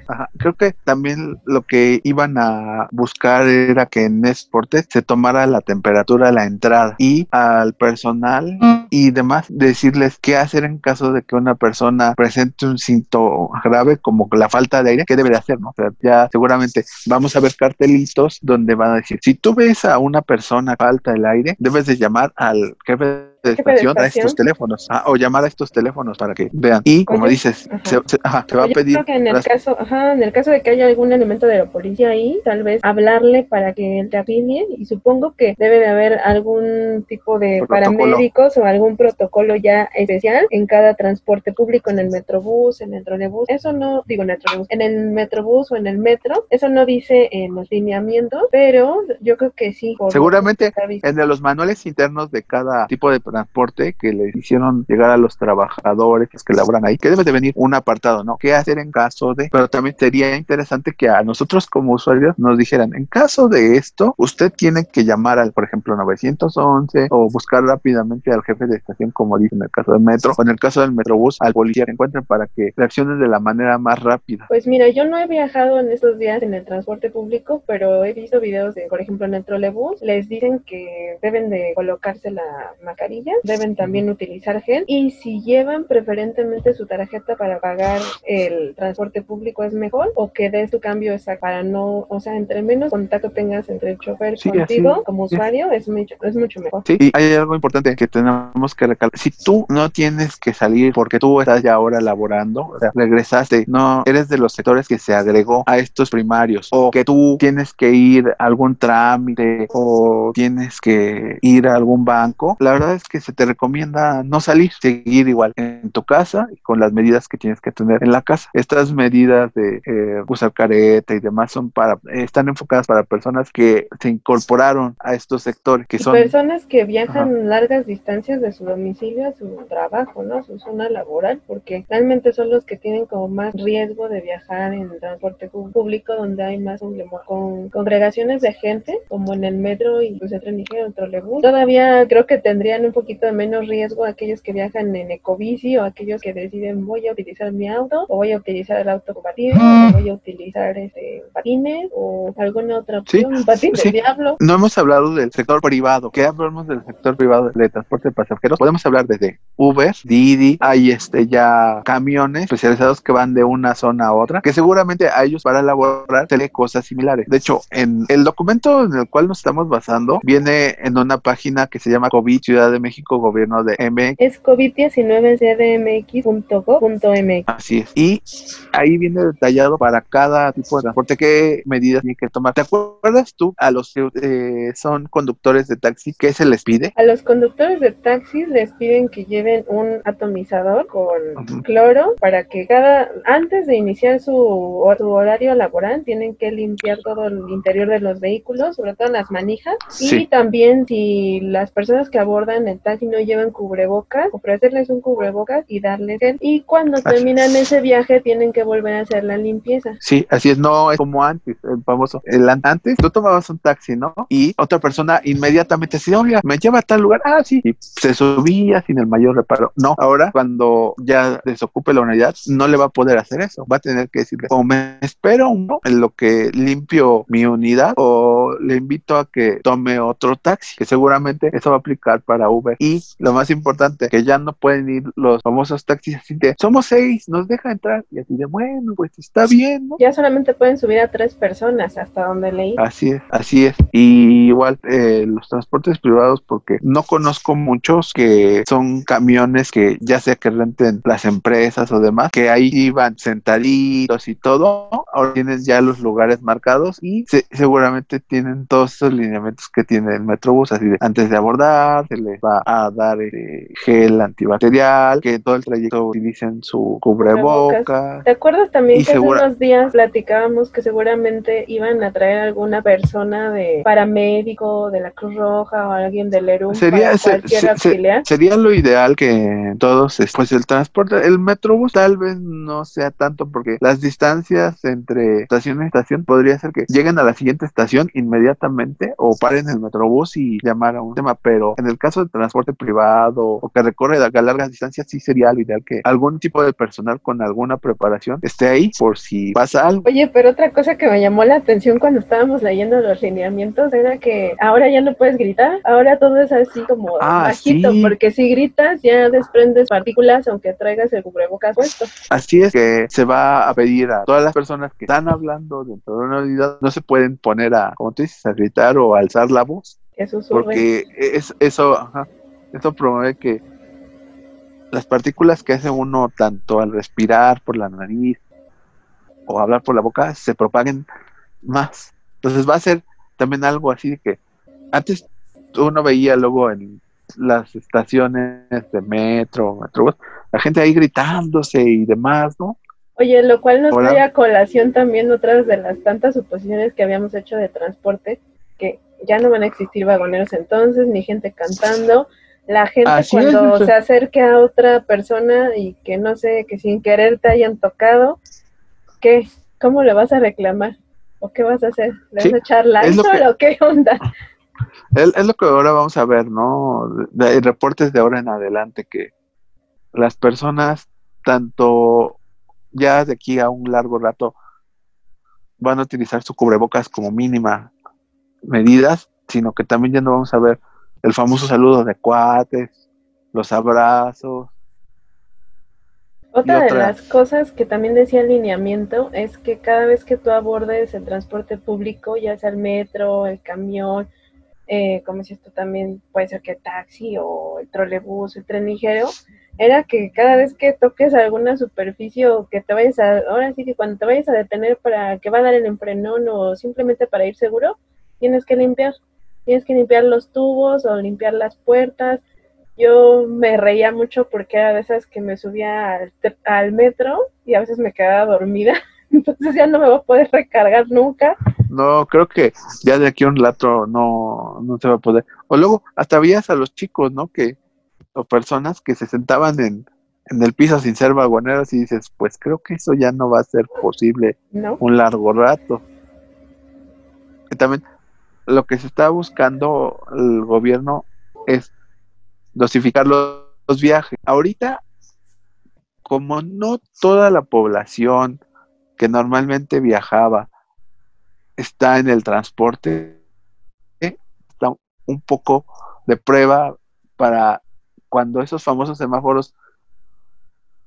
ajá, creo que también lo que iban a buscar era que en Esporte se tomara la temperatura de la entrada y al personal y demás decirles qué hacer en caso de que una persona presente un síntoma grave como la falta de aire, qué debería hacer, ¿no? O sea, ya seguramente vamos a ver cartelitos donde van a decir, si tú ves a una persona falta del aire, debes de llamar al jefe de estación, a estos teléfonos. Ah, o llamar a estos teléfonos para que vean. Y como dices se, va a pedir creo que en el caso ajá, en el caso de que haya algún elemento de la policía ahí tal vez hablarle para que él te alinee y supongo que debe de haber algún tipo de paramédicos o algún protocolo ya especial en cada transporte público en el metrobús en el trolebús. Eso no digo en el trolebús en el metrobús o en el metro eso no dice en los lineamientos pero yo creo que sí seguramente en los manuales internos de cada tipo de transporte que le hicieron llegar a los trabajadores que laboran ahí, que debe de venir un apartado, ¿no? ¿Qué hacer en caso de? Pero también sería interesante que a nosotros como usuarios nos dijeran, en caso de esto, usted tiene que llamar al, por ejemplo, 911 o buscar rápidamente al jefe de estación, como dice en el caso del metro, o en el caso del metrobús, al policía que encuentren para que reaccionen de la manera más rápida. Pues mira, yo no he viajado en estos días en el transporte público, pero he visto videos de, por ejemplo, en el trolebús, les dicen que deben de colocarse la mascarilla deben también utilizar gel. Y si llevan preferentemente su tarjeta para pagar el transporte público es mejor o que des tu cambio exacto para no, o sea, entre menos contacto tengas entre el chofer y contigo como usuario es mucho, es mucho mejor. Sí, y hay algo importante que tenemos que recalcar. Si tú no tienes que salir porque tú estás ya ahora laborando, o sea, regresaste, no eres de los sectores que se agregó a estos primarios o que tú tienes que ir a algún trámite o tienes que ir a algún banco, la verdad es que se te recomienda no salir, seguir igual en tu casa y con las medidas que tienes que tener en la casa. Estas medidas de eh, usar careta y demás son para, están enfocadas para personas que se incorporaron a estos sectores, que son personas que viajan largas distancias de su domicilio a su trabajo, ¿no? Su zona laboral, porque realmente son los que tienen como más riesgo de viajar en transporte público donde hay más con congregaciones de gente, como en el metro y pues el tren ligero, el trolebús. Todavía creo que tendrían un poquito de menos riesgo aquellos que viajan en ecobici o aquellos que deciden voy a utilizar mi auto o voy a utilizar el auto compatible o voy a utilizar este patines o alguna otra opción, sí, sí. diablo. No hemos hablado del sector privado. ¿Qué hablamos del sector privado de transporte de pasajeros? Podemos hablar desde Uber, Didi, hay este ya camiones especializados que van de una zona a otra, que seguramente a ellos para elaborar tele cosas similares. De hecho, en el documento en el cual nos estamos basando viene en una página que se llama COVID Ciudad de México, gobierno de MX. Es COVID-19cdmx.gov.mx. Así es. Y ahí viene detallado para cada tipo de transporte qué medidas tiene que tomar. ¿Te acuerdas tú a los que eh, son conductores de taxi qué se les pide? A los conductores de taxi les piden que lleven un atomizador con cloro para que cada antes de iniciar su, horario laboral tienen que limpiar todo el interior de los vehículos, sobre todo las manijas y también si las personas que abordan el taxi no llevan cubrebocas, ofrecerles un cubrebocas y darles gel. Y cuando terminan ese viaje tienen que volver a hacer la limpieza. Sí, así es, no es como antes, el famoso. El antes tú tomabas un taxi, ¿no? Y otra persona inmediatamente decía, oiga, me lleva a tal lugar, ah, sí, y se subía sin el mayor reparo. No, ahora cuando ya desocupe la unidad, no le va a poder hacer eso. Va a tener que decirle, o me espero uno en lo que limpio mi unidad, o le invito a que tome otro taxi, que seguramente eso va a aplicar para Uber. Y lo más importante, que ya no pueden ir los famosos taxis así de, somos seis, nos deja entrar. Y así de, bueno, pues está bien, ¿no? Ya solamente pueden subir a tres personas, hasta donde leí. Así es, así es. Y igual eh, los transportes privados, porque no conozco muchos que son camiones que ya sea que renten las empresas o demás, que ahí iban sentaditos y todo, ahora tienes ya los lugares marcados y seguramente tienen todos esos lineamientos que tiene el Metrobús, así de antes de abordar, se les va a dar eh, gel antibacterial, que todo el trayecto utilicen su cubrebocas. ¿Te acuerdas también que hace unos días platicábamos que seguramente iban a traer alguna persona de paramédico, de la Cruz Roja o alguien del ERU sería, sería lo ideal que todos, pues el transporte, el Metrobús tal vez no sea tanto porque las distancias entre estación y estación podría ser que lleguen a la siguiente estación inmediatamente o paren el Metrobús y llamar a un tema, pero en el caso de transporte privado o que recorre a largas distancias sí sería lo ideal que algún tipo de personal con alguna preparación esté ahí por si pasa algo. Oye, pero otra cosa que me llamó la atención cuando estábamos leyendo los lineamientos era que ahora ya no puedes gritar, ahora todo es así como ah, bajito, porque si gritas ya desprendes partículas aunque traigas el cubrebocas puesto. Así es que se va a pedir a todas las personas que están hablando dentro de una unidad, no se pueden poner a, como tú dices, a gritar o a alzar la voz. Eso porque es, eso, eso promueve que las partículas que hace uno tanto al respirar por la nariz o hablar por la boca se propaguen más. Entonces va a ser también algo así de que antes uno veía luego en las estaciones de metro, metrobús, la gente ahí gritándose y demás, ¿no? Oye, lo cual nos trae a colación también otras de las tantas suposiciones que habíamos hecho de transporte, que ya no van a existir vagoneros entonces, ni gente cantando. La gente cuando se acerque a otra persona y que no sé, que sin querer te hayan tocado, ¿qué? ¿Cómo le vas a reclamar? ¿O qué vas a hacer? ¿Le vas a echar la o qué onda? Es, lo que ahora vamos a ver, ¿no? De, reportes de ahora en adelante que las personas, tanto ya de aquí a un largo rato, van a utilizar su cubrebocas como mínima medidas, sino que también ya no vamos a ver el famoso saludo de cuates, los abrazos. Otra de las cosas que también decía el lineamiento es que cada vez que tú abordes el transporte público, ya sea el metro, el camión, eh, como si esto también puede ser que taxi o el trolebús, el tren ligero, era que cada vez que toques alguna superficie o que te vayas a, ahora sí que cuando te vayas a detener para que va a dar el enfrenón o simplemente para ir seguro, tienes que limpiar, tienes que limpiar los tubos o limpiar las puertas. Yo me reía mucho porque era de esas que me subía al, al metro y a veces me quedaba dormida entonces ya no me va a poder recargar nunca. No, creo que ya de aquí a un rato no, no se va a poder. O luego hasta veías a los chicos, ¿no? Que, o personas que se sentaban en, en el piso sin ser vagoneros y dices, pues creo que eso ya no va a ser posible un largo rato. Y también lo que se está buscando el gobierno es dosificar los, los viajes. Ahorita, como no toda la población que normalmente viajaba está en el transporte, está un poco de prueba para cuando esos famosos semáforos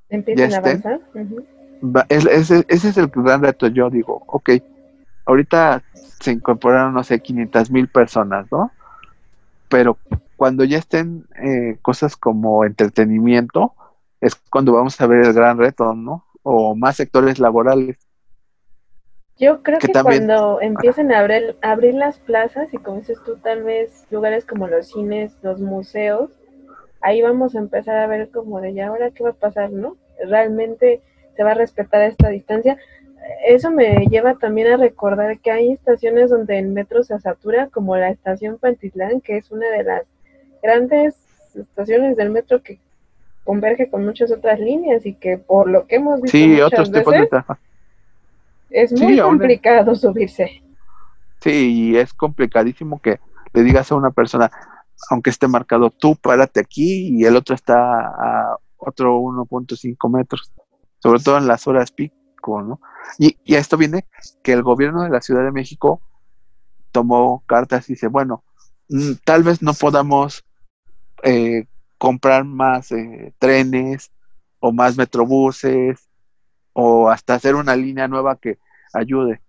empiezan a avanzar. ese, es el gran reto. Yo digo, ok, ahorita se incorporaron, no sé, 500 mil personas, ¿no? Pero cuando ya estén eh, cosas como entretenimiento, es cuando vamos a ver el gran reto, ¿no? o más sectores laborales. Yo creo que, cuando empiecen a abrir, abrir las plazas y como dices tú, tal vez lugares como los cines, los museos, ahí vamos a empezar a ver como de ya ahora qué va a pasar, ¿no? Realmente se va a respetar esta distancia. Eso me lleva también a recordar que hay estaciones donde el metro se satura, como la estación Pantitlán, que es una de las grandes estaciones del metro que converge con muchas otras líneas y que por lo que hemos visto muchas veces, es muy complicado subirse. Sí, y es complicadísimo que le digas a una persona, aunque esté marcado tú, párate aquí y el otro está a otro 1.5 metros, sobre todo en las horas pico, ¿no? Y, y, a esto viene que el gobierno de la Ciudad de México tomó cartas y dice, bueno, mm, tal vez no podamos eh, comprar más eh, trenes o más metrobuses o hasta hacer una línea nueva que ayude.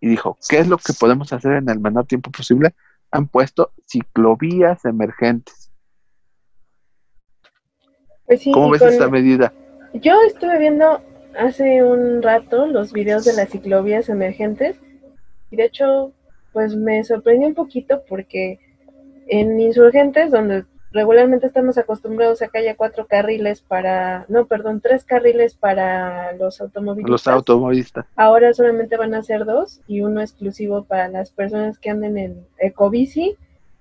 Y dijo, ¿qué es lo que podemos hacer en el menor tiempo posible? Han puesto ciclovías emergentes. Pues ¿Cómo ves esa medida? Yo estuve viendo hace un rato los videos de las ciclovías emergentes y de hecho pues me sorprendió un poquito porque en insurgentes donde regularmente estamos acostumbrados a que haya cuatro carriles para, no, perdón, tres carriles para los automovilistas. Los automovilistas. Ahora solamente van a ser dos y uno exclusivo para las personas que anden en ecobici,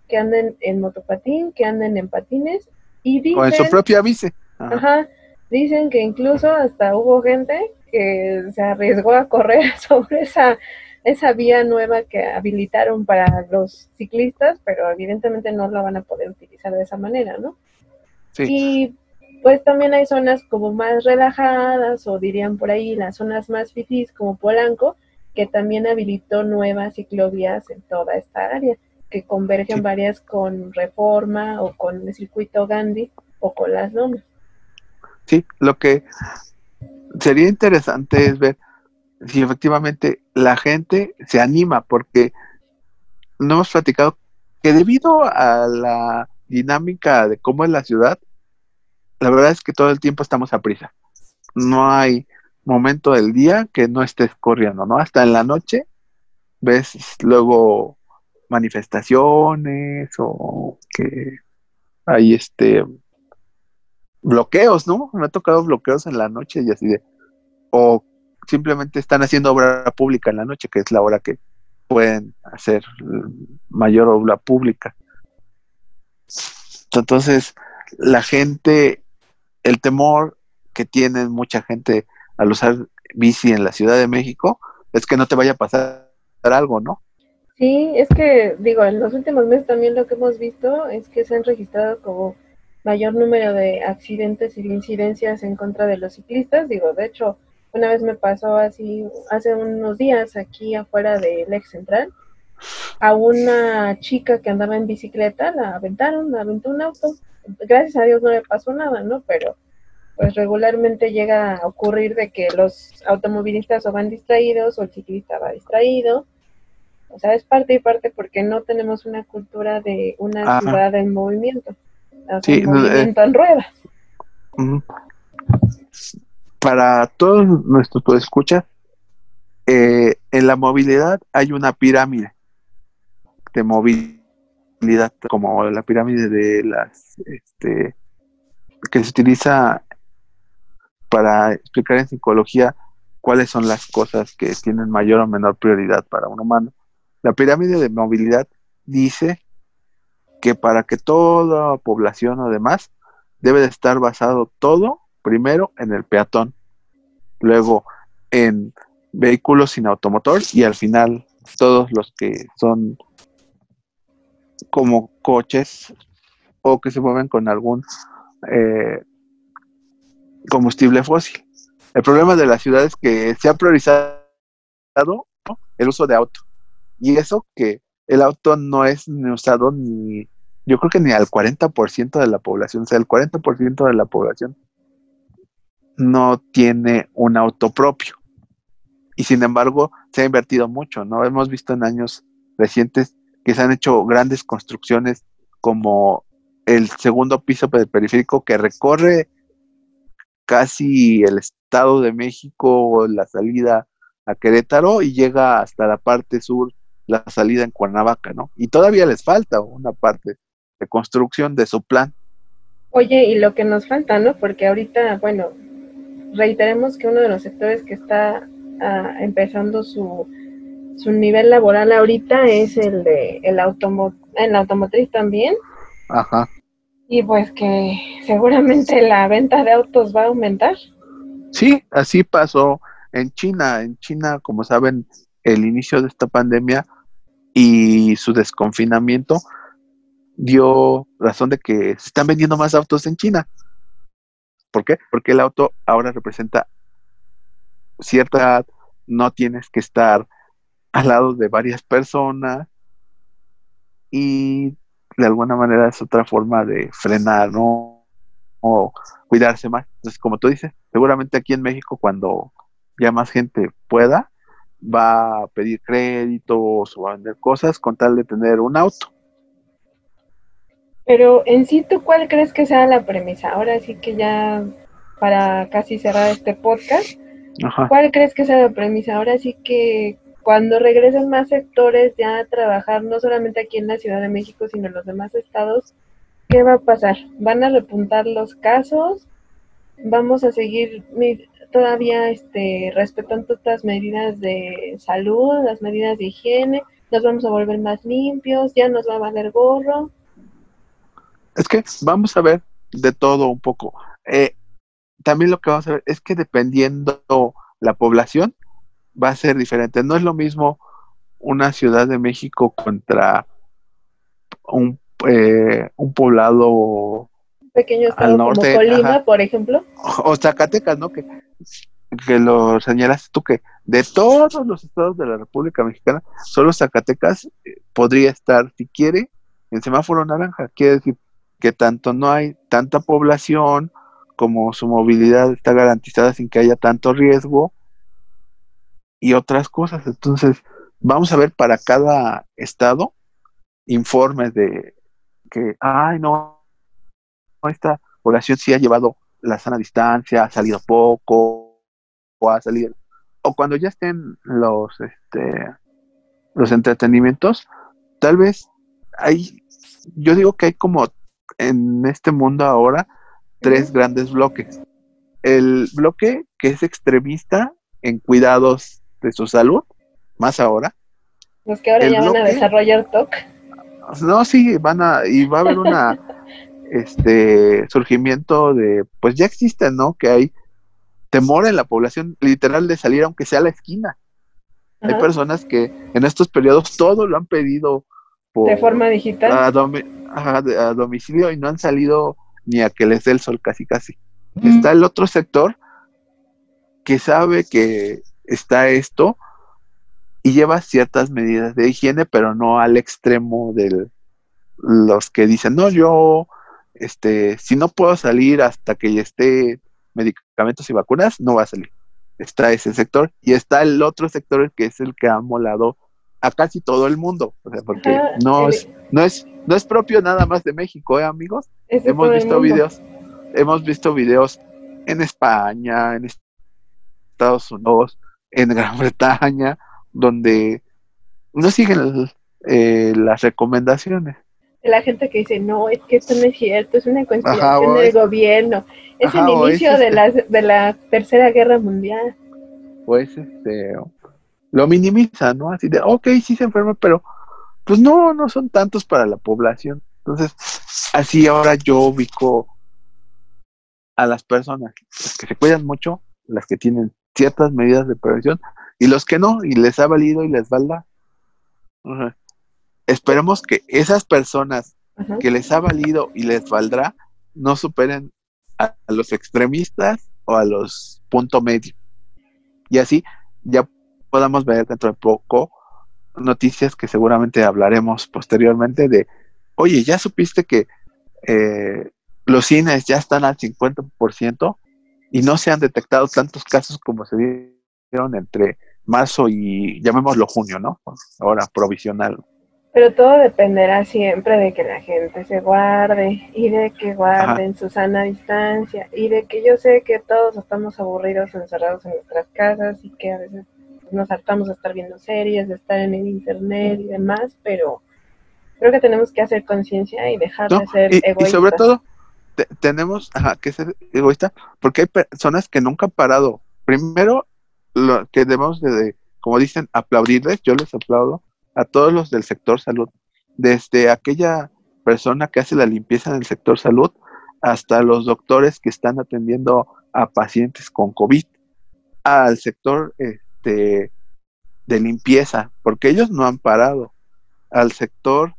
que anden en motopatín, que anden en patines y dicen, o en su propia bici. Ajá, dicen que incluso hasta hubo gente que se arriesgó a correr sobre esa esa vía nueva que habilitaron para los ciclistas, pero evidentemente no la van a poder utilizar de esa manera, ¿no? Sí. Y pues también hay zonas como más relajadas o dirían por ahí las zonas más fifís como Polanco, que también habilitó nuevas ciclovías en toda esta área, que convergen varias con Reforma o con el circuito Gandhi o con las lomas. Sí, lo que sería interesante es ver si efectivamente la gente se anima, porque no hemos platicado que debido a la dinámica de cómo es la ciudad, la verdad es que todo el tiempo estamos a prisa. No hay momento del día que no estés corriendo, ¿no? Hasta en la noche ves luego manifestaciones o que hay este bloqueos, ¿no? Me ha tocado bloqueos en la noche y así de o simplemente están haciendo obra pública en la noche, que es la hora que pueden hacer mayor obra pública. Entonces, la gente, el temor que tiene mucha gente al usar bici en la Ciudad de México es que no te vaya a pasar algo, ¿no? Sí, es que, digo, en los últimos meses también lo que hemos visto es que se han registrado como mayor número de accidentes y de incidencias en contra de los ciclistas. Digo, de hecho, una vez me pasó así, hace unos días aquí afuera del ex central, a una chica que andaba en bicicleta, la aventaron, la aventó un auto. Gracias a Dios no le pasó nada, ¿no? Pero pues regularmente llega a ocurrir de que los automovilistas o van distraídos o el ciclista va distraído. O sea, es parte y parte porque no tenemos una cultura de una ciudad en movimiento. Sí, movimiento en ruedas para todos nuestros escucha, eh, en la movilidad hay una pirámide de movilidad, como la pirámide de las, este, que se utiliza para explicar en psicología cuáles son las cosas que tienen mayor o menor prioridad para un humano. La pirámide de movilidad dice que para que toda población o demás debe de estar basado todo primero en el peatón, luego en vehículos sin automotor y al final todos los que son como coches o que se mueven con algún eh, combustible fósil. El problema de la ciudad es que se ha priorizado el uso de auto. Y eso que el auto no es usado ni, yo creo que ni al 40% de la población, o sea, el 40% de la población no tiene un auto propio. Y sin embargo, se ha invertido mucho, ¿no? Hemos visto en años recientes que se han hecho grandes construcciones como el segundo piso del periférico que recorre casi el Estado de México, la salida a Querétaro y llega hasta la parte sur, la salida en Cuernavaca, ¿no? Y todavía les falta una parte de construcción de su plan. Oye, y lo que nos falta, ¿no? Porque ahorita, bueno, reiteremos que uno de los sectores que está ah, empezando su, su nivel laboral ahorita es el de el, automo el automotriz también. Ajá. Y pues que seguramente la venta de autos va a aumentar. Sí, así pasó en China. En China, como saben, el inicio de esta pandemia y su desconfinamiento dio razón de que se están vendiendo más autos en China. ¿Por qué? Porque el auto ahora representa cierta edad, no tienes que estar al lado de varias personas y de alguna manera es otra forma de frenar, ¿no? O cuidarse más. Entonces, como tú dices, seguramente aquí en México cuando ya más gente pueda, va a pedir créditos o a vender cosas con tal de tener un auto. Pero en sí, ¿tú cuál crees que sea la premisa? Ahora sí que ya para casi cerrar este podcast, ¿Cuál crees que sea la premisa? Ahora sí que cuando regresen más sectores ya a trabajar, no solamente aquí en la Ciudad de México, sino en los demás estados, ¿qué va a pasar? ¿Van a repuntar los casos? ¿Vamos a seguir todavía este, respetando estas medidas de salud, las medidas de higiene? ¿Nos vamos a volver más limpios? ¿Ya nos va a valer gorro? Es que vamos a ver de todo un poco. Eh, también lo que vamos a ver es que dependiendo la población va a ser diferente. No es lo mismo una Ciudad de México contra un, eh, un poblado pequeño estado al norte, como Colima, por ejemplo. O, Zacatecas, ¿no? Que, que lo señalaste tú que de todos los estados de la República Mexicana, solo Zacatecas eh, podría estar, si quiere, en semáforo naranja. Quiere decir que tanto no hay tanta población como su movilidad está garantizada sin que haya tanto riesgo y otras cosas. Entonces, vamos a ver para cada estado informes de que, ay, no, esta población sí ha llevado la sana distancia, ha salido poco, o ha salido, o cuando ya estén los, este, los entretenimientos, tal vez hay, yo digo que hay como en este mundo ahora tres grandes bloques. El bloque que es extremista en cuidados de su salud, más ahora. Los que ahora ya van a desarrollar TOC. No, sí, van a, y va a haber una este surgimiento de, pues ya existe, ¿no? Que hay temor en la población literal de salir aunque sea a la esquina. Hay personas que en estos periodos todo lo han pedido por, de forma digital a, domicilio y no han salido ni a que les dé el sol casi casi. Está el otro sector que sabe que está esto y lleva ciertas medidas de higiene, pero no al extremo de los que dicen, no, yo, este, si no puedo salir hasta que ya esté medicamentos y vacunas, no va a salir. Está ese sector y está el otro sector que es el que ha molado a casi todo el mundo, o sea, porque no, es, no, es, no es propio nada más de México, ¿eh, amigos? hemos visto videos, hemos visto videos en España, en Estados Unidos, en Gran Bretaña, donde no siguen eh, las recomendaciones. La gente que dice, no, es que esto no es cierto, es una conspiración del gobierno, es el inicio de, la, de la Tercera Guerra Mundial. Pues, este, lo minimiza, ¿no? Así de, ok, sí se enferma, pero pues no, no son tantos para la población. Entonces, así ahora yo ubico a las personas que se cuidan mucho, las que tienen ciertas medidas de prevención, y los que no, y les ha valido y les valda. Esperemos que esas personas que les ha valido y les valdrá no superen a, a los extremistas o a los punto medio. Y así ya podamos ver dentro de poco noticias que seguramente hablaremos posteriormente de, oye, ¿ya supiste que eh, los cines ya están al 50% y no se han detectado tantos casos como se dieron entre marzo y llamémoslo junio, ¿no? Ahora provisional. Pero todo dependerá siempre de que la gente se guarde y de que guarden su sana distancia y de que yo sé que todos estamos aburridos encerrados en nuestras casas y que a veces nos hartamos de estar viendo series, de estar en el internet y demás, pero creo que tenemos que hacer conciencia y dejar de ser egoístas. Y sobre todo, tenemos que ser egoístas porque hay personas que nunca han parado. Primero, lo que debemos de, como dicen, aplaudirles, yo les aplaudo a todos los del sector salud, desde aquella persona que hace la limpieza en el sector salud hasta los doctores que están atendiendo a pacientes con COVID, al sector eh, de, limpieza, porque ellos no han parado al sector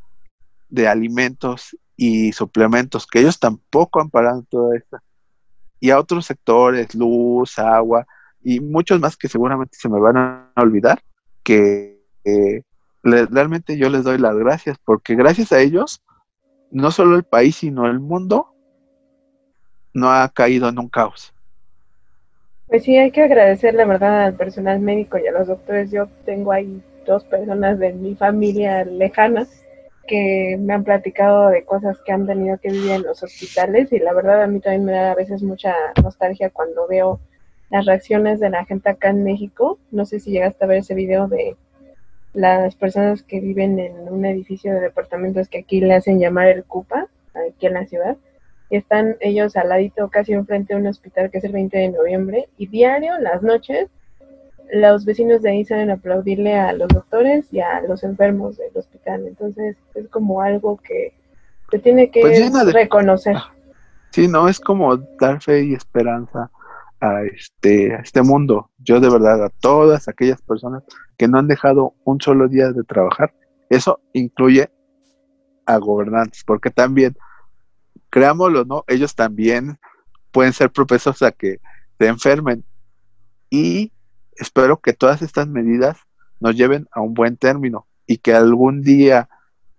de alimentos y suplementos, que ellos tampoco han parado toda esta, y a otros sectores, luz, agua, y muchos más que seguramente se me van a olvidar, que realmente yo les doy las gracias, porque gracias a ellos, no solo el país, sino el mundo no ha caído en un caos. Pues sí, hay que agradecer la verdad al personal médico y a los doctores. Yo tengo ahí dos personas de mi familia lejana que me han platicado de cosas que han tenido que vivir en los hospitales y la verdad a mí también me da a veces mucha nostalgia cuando veo las reacciones de la gente acá en México. No sé si llegaste a ver ese video de las personas que viven en un edificio de departamentos que aquí le hacen llamar el CUPA, aquí en la ciudad. Y están ellos al ladito, casi enfrente de un hospital que es el 20 de noviembre. Y diario, las noches, los vecinos de ahí salen a aplaudirle a los doctores y a los enfermos del hospital. Entonces es como algo que se tiene que pues reconocer. Ah, sí, no, es como dar fe y esperanza a este, a este mundo. Yo de verdad a todas aquellas personas que no han dejado un solo día de trabajar, eso incluye a gobernantes, porque también, creámoslo, ¿no? Ellos también pueden ser propensos a que se enfermen. Y espero que todas estas medidas nos lleven a un buen término y que algún día,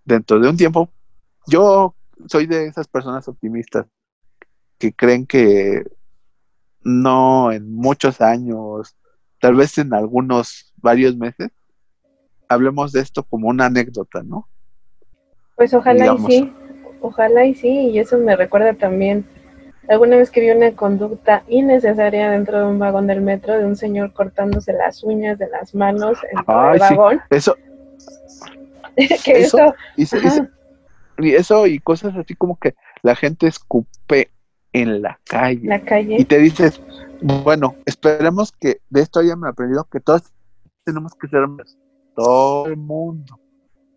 dentro de un tiempo, yo soy de esas personas optimistas que creen que no en muchos años, tal vez en algunos varios meses, hablemos de esto como una anécdota, ¿no? Pues ojalá y sí, ojalá y sí, y eso me recuerda también alguna vez que vi una conducta innecesaria dentro de un vagón del metro de un señor cortándose las uñas de las manos en el vagón. eso. eso, y, eso y cosas así como que la gente escupe en la calle. La calle. Y te dices, bueno, esperemos que de esto hayan aprendido que todos tenemos que ser todo el mundo.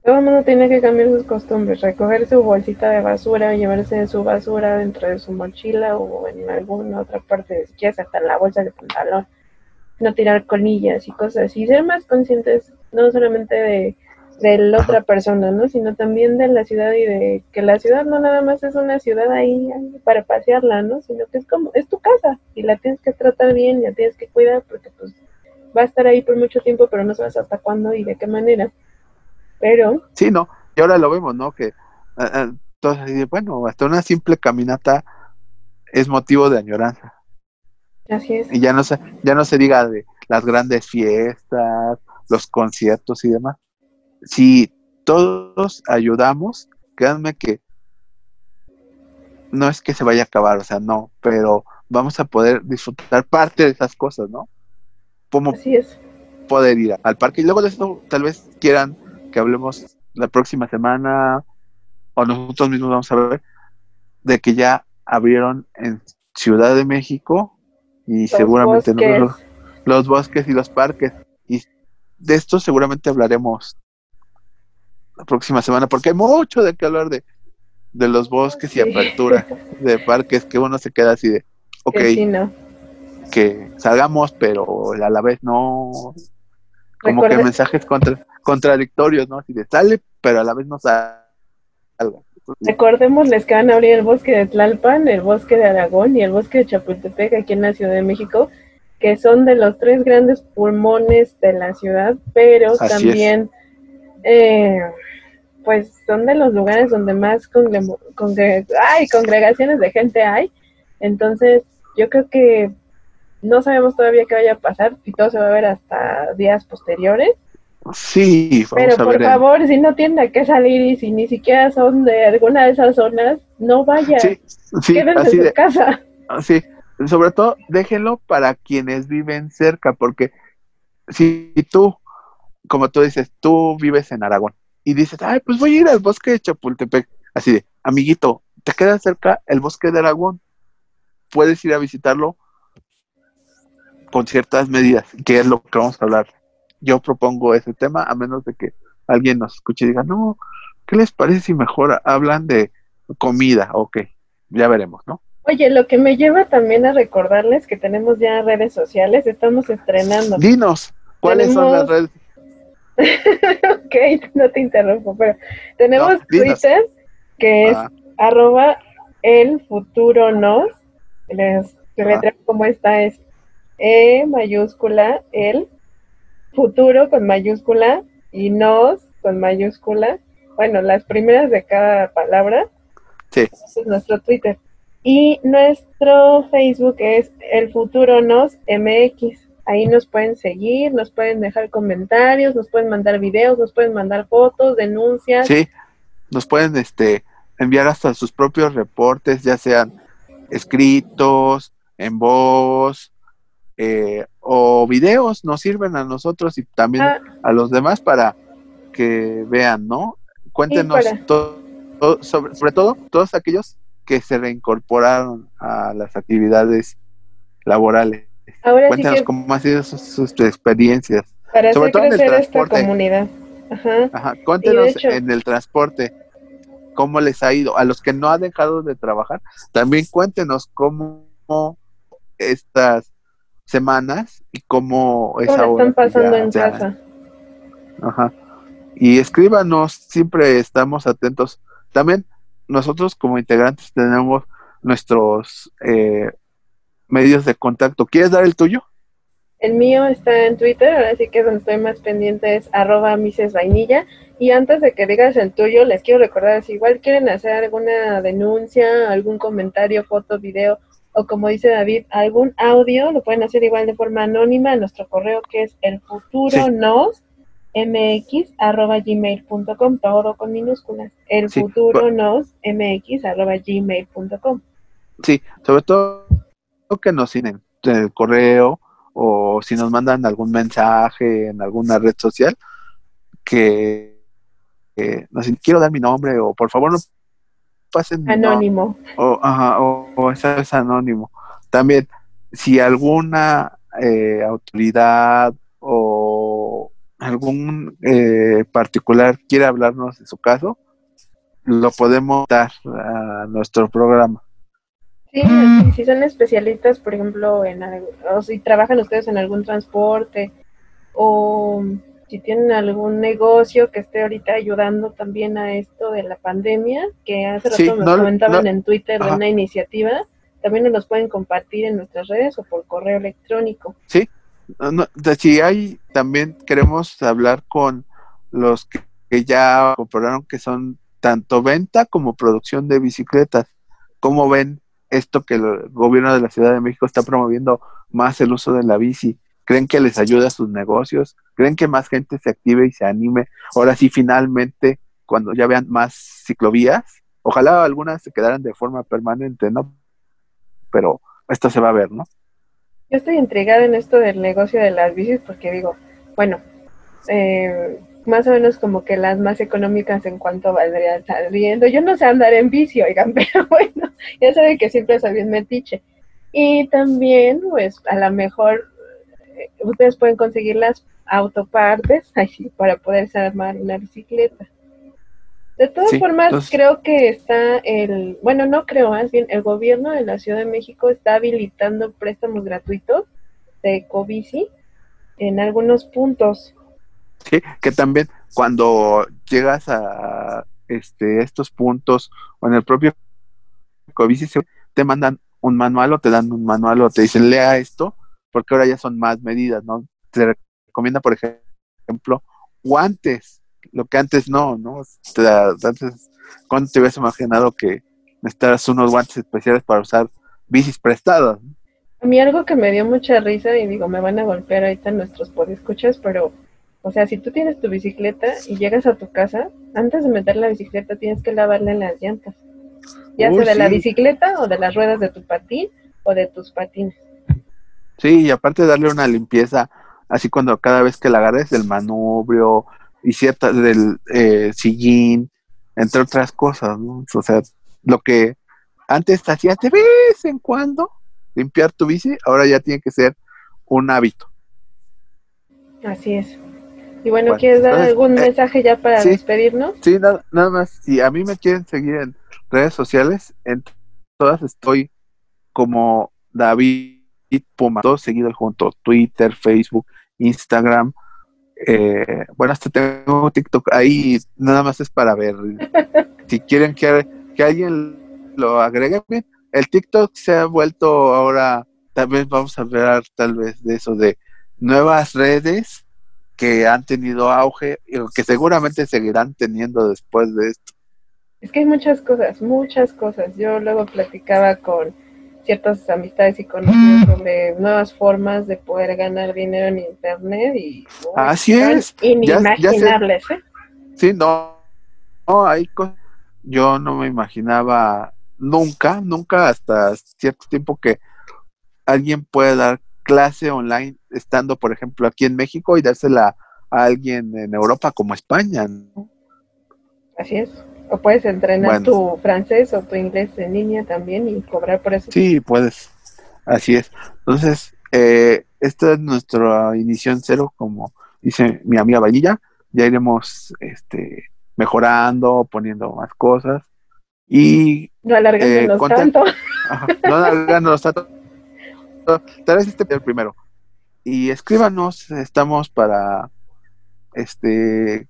Todo el mundo tiene que cambiar sus costumbres, recoger su bolsita de basura, llevarse su basura dentro de su mochila o en alguna otra parte, si quieres hasta en la bolsa de pantalón, no tirar colillas y cosas así, ser más conscientes no solamente de, de la otra persona, ¿no? sino también de la ciudad y de que la ciudad no nada más es una ciudad ahí para pasearla, ¿no? sino que es como, es tu casa y la tienes que tratar bien, y la tienes que cuidar porque pues va a estar ahí por mucho tiempo, pero no sabes hasta cuándo y de qué manera. Pero... Sí, no, y ahora lo vemos, ¿no? Que entonces, bueno, hasta una simple caminata es motivo de añoranza. Así es. Y ya no se, ya no se diga de las grandes fiestas, los conciertos y demás. Si todos ayudamos, créanme que no es que se vaya a acabar, o sea, no, pero vamos a poder disfrutar parte de esas cosas, ¿no? Como Así es. poder ir al parque y luego de eso tal vez quieran que hablemos la próxima semana o nosotros mismos vamos a ver de que ya abrieron en Ciudad de México y seguramente Los, los, bosques y los parques. Y de esto seguramente hablaremos la próxima semana porque hay mucho de qué hablar de, de los bosques y apertura de parques que uno se queda así de ok que salgamos pero a la vez no como que mensajes contra contradictorios, ¿no? Así de sale, pero a la vez no sale. Recordémosles que van a abrir el bosque de Tlalpan, el bosque de Aragón y el bosque de Chapultepec aquí en la Ciudad de México, que son de los tres grandes pulmones de la ciudad, pero también, eh, pues son de los lugares donde más ay, congregaciones de gente hay. Entonces, yo creo que no sabemos todavía qué vaya a pasar y todo se va a ver hasta días posteriores. Sí, vamos Pero por favor, si no tiene que salir y si ni siquiera son de alguna de esas zonas, no vaya. Sí, Quédense en su casa. Sí, sobre todo déjenlo para quienes viven cerca, porque si tú, como tú dices, tú vives en Aragón y dices, ay, pues voy a ir al bosque de Chapultepec, así de, amiguito, te queda cerca el bosque de Aragón, puedes ir a visitarlo con ciertas medidas, que es lo que vamos a hablar yo propongo ese tema, a menos de que alguien nos escuche y diga, no, ¿qué les parece si mejor hablan de comida? Ok, ya veremos, ¿no? Oye, lo que me lleva también a recordarles que tenemos ya redes sociales, estamos estrenando. Dinos, ¿cuáles son las redes? ok, no te interrumpo, pero tenemos Twitter, que es ah. arroba el futuro nos, les ah. como esta es E mayúscula, el futuro con mayúscula y nos con mayúscula. Bueno, las primeras de cada palabra. Sí. es nuestro Twitter. Y nuestro Facebook es El Futuro Nos MX. Ahí nos pueden seguir, nos pueden dejar comentarios, nos pueden mandar videos, nos pueden mandar fotos, denuncias. Sí, nos pueden este, enviar hasta sus propios reportes, ya sean escritos, en voz, eh, o videos nos sirven a nosotros y también Ah. a los demás para que vean, ¿no? Cuéntenos para- to- to- sobre, sobre todo todos aquellos que se reincorporaron a las actividades laborales. Ahora sí Cuéntenos que cómo han sido sus, sus experiencias. para sobre hacer todo en el crecer esta transporte. comunidad. Ajá. Ajá, cuéntenos hecho- en el transporte cómo les ha ido. A los que no han dejado de trabajar, también cuéntenos cómo estas semanas y cómo es ¿Cómo la ahora están que pasando ya- en ya- casa? Ajá. Y escríbanos, siempre estamos atentos. También nosotros como integrantes tenemos nuestros eh, medios de contacto. ¿Quieres dar el tuyo? El mío está en Twitter, ahora sí que donde estoy más pendiente es arroba Mises Vainilla. Y antes de que digas el tuyo, les quiero recordar, si igual quieren hacer alguna denuncia, algún comentario, foto, video, o como dice David, algún audio, lo pueden hacer igual de forma anónima a nuestro correo que es el futuro Sí. nos mx arroba gmail.com, todo con minúsculas. El Sí, futuro nos mx arroba gmail.com. Sí, sobre todo que nos siguen en el correo o si nos mandan algún mensaje en alguna red social que, que nos dicen, quiero dar mi nombre o por favor no pasen mi nombre", Anónimo. o, ajá, o, o esa es anónimo. También, si alguna eh, autoridad o algún eh, particular quiere hablarnos de su caso, lo podemos dar a nuestro programa. Sí, sí, si son especialistas, por ejemplo, en algo- o si trabajan ustedes en algún transporte o si tienen algún negocio que esté ahorita ayudando también a esto de la pandemia, que hace rato Sí, nos no- comentaban no- en Twitter de una iniciativa, también nos los pueden compartir en nuestras redes o por correo electrónico. No, no, si hay, también queremos hablar con los que, que ya compraron que son tanto venta como producción de bicicletas. ¿Cómo ven esto que el gobierno de la Ciudad de México está promoviendo más el uso de la bici? ¿Creen que les ayuda a sus negocios? ¿Creen que más gente se active y se anime? Ahora sí, finalmente, cuando ya vean más ciclovías, ojalá algunas se quedaran de forma permanente, ¿no? Pero esto se va a ver, ¿no? Yo estoy intrigada en esto del negocio de las bicis porque digo, bueno, eh, más o menos como que las más económicas en cuanto valdrían saliendo. Yo no sé andar en bici, oigan, pero bueno, ya saben que siempre soy bien metiche. Y también, pues, a lo mejor ustedes pueden conseguir las autopartes así, para poderse armar una bicicleta. De todas Sí, formas, creo que está el, bueno, no creo, más bien el gobierno de la Ciudad de México está habilitando préstamos gratuitos de Ecobici en algunos puntos. Sí, que también cuando llegas a este estos puntos o en el propio Covici te mandan un manual o te dan un manual o te dicen lea esto, porque ahora ya son más medidas, ¿no? Te recomienda, por ejemplo, guantes, lo que antes no, ¿no? Te da- antes, ¿cuándo te hubieras imaginado que necesitas unos guantes especiales para usar bicis prestadas? A mí algo que me dio mucha risa, y digo, me van a golpear ahorita nuestros podescuchas, pero, o sea, si tú tienes tu bicicleta y llegas a tu casa, antes de meter la bicicleta tienes que lavarle las llantas. Ya sea de la bicicleta o de las ruedas de tu patín o de tus patines. Sí, y aparte darle una limpieza, así cuando cada vez que la agarres del manubrio y cierta del eh, sillín, entre otras cosas, ¿no? O sea, lo que antes hacías de vez en cuando limpiar tu bici, ahora ya tiene que ser un hábito. Así es. Y bueno, Bueno, ¿quieres dar entonces, algún eh, mensaje ya para sí. despedirnos? Sí, nada, nada más, si a mí me quieren seguir en redes sociales, en todas estoy como David Puma, todo seguido junto, Twitter, Facebook, Instagram, eh, bueno, hasta tengo TikTok, ahí nada más es para ver, si quieren que, que alguien lo agregue, el TikTok se ha vuelto ahora, también vamos a hablar tal vez de eso, de nuevas redes que han tenido auge y que seguramente seguirán teniendo después de esto. Es que hay muchas cosas, muchas cosas. Yo luego platicaba con ciertas amistades y conocidos sobre nuevas formas de poder ganar dinero en internet y uy, Así es. Ya- ya sé. inimaginables, ¿eh? Sí, no, no hay cosas. Yo no me imaginaba nunca, nunca hasta cierto tiempo que alguien puede dar clase online estando, por ejemplo, aquí en México y dársela a alguien en Europa como España. Así es. O puedes entrenar tu francés o tu inglés en línea también y cobrar por eso. Sí, puedes. Así es. Entonces, eh, esta es nuestra inición cero, como dice mi amiga Valilla. Ya iremos este, mejorando, poniendo más cosas. Y no alargándonos eh, tanto. no alargándonos tanto. Tal vez este el primero. Y escríbanos, estamos para este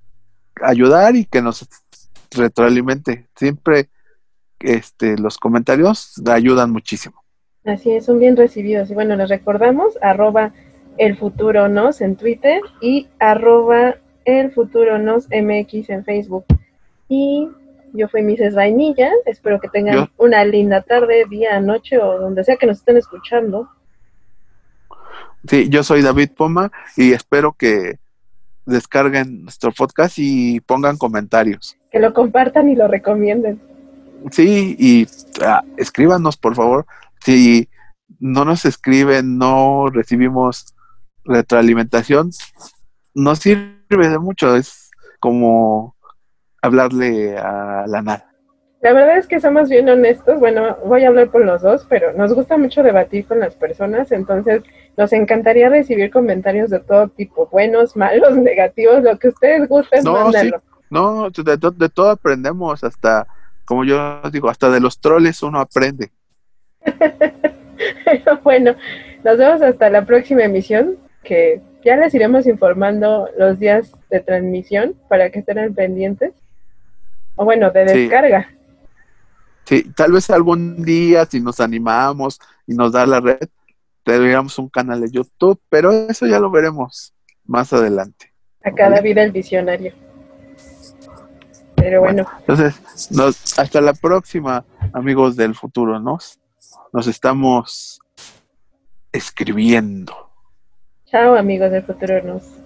ayudar y que nos retroalimente. Siempre este, los comentarios ayudan muchísimo. Así es, son bien recibidos. Y bueno, les recordamos, arroba el futuro nos en Twitter y arroba el futuro nos MX en Facebook. Y yo fui Mrs. Vainilla, espero que tengan una linda tarde, día, noche o donde sea que nos estén escuchando. Sí, yo soy David Poma y espero que descarguen nuestro podcast y pongan comentarios. Que lo compartan y lo recomienden. Sí, y ah, escríbanos, por favor. Si no nos escriben, no recibimos retroalimentación, no sirve de mucho. Es como hablarle a la nada. La verdad es que somos bien honestos. Bueno, voy a hablar por los dos, pero nos gusta mucho debatir con las personas, entonces nos encantaría recibir comentarios de todo tipo, buenos, malos, negativos, lo que ustedes gusten, no, No, de, todo aprendemos, hasta, como yo digo, hasta de los troles uno aprende. bueno, nos vemos hasta la próxima emisión, que ya les iremos informando los días de transmisión para que estén pendientes. O bueno, de descarga. Sí, tal vez algún día si nos animamos y nos da la red, tendríamos un canal de YouTube, pero eso ya lo veremos más adelante. A cada vida el visionario. Pero bueno. entonces, hasta la próxima, amigos del futuro. Nos, nos estamos escribiendo. Chao, amigos del futuro. Nos.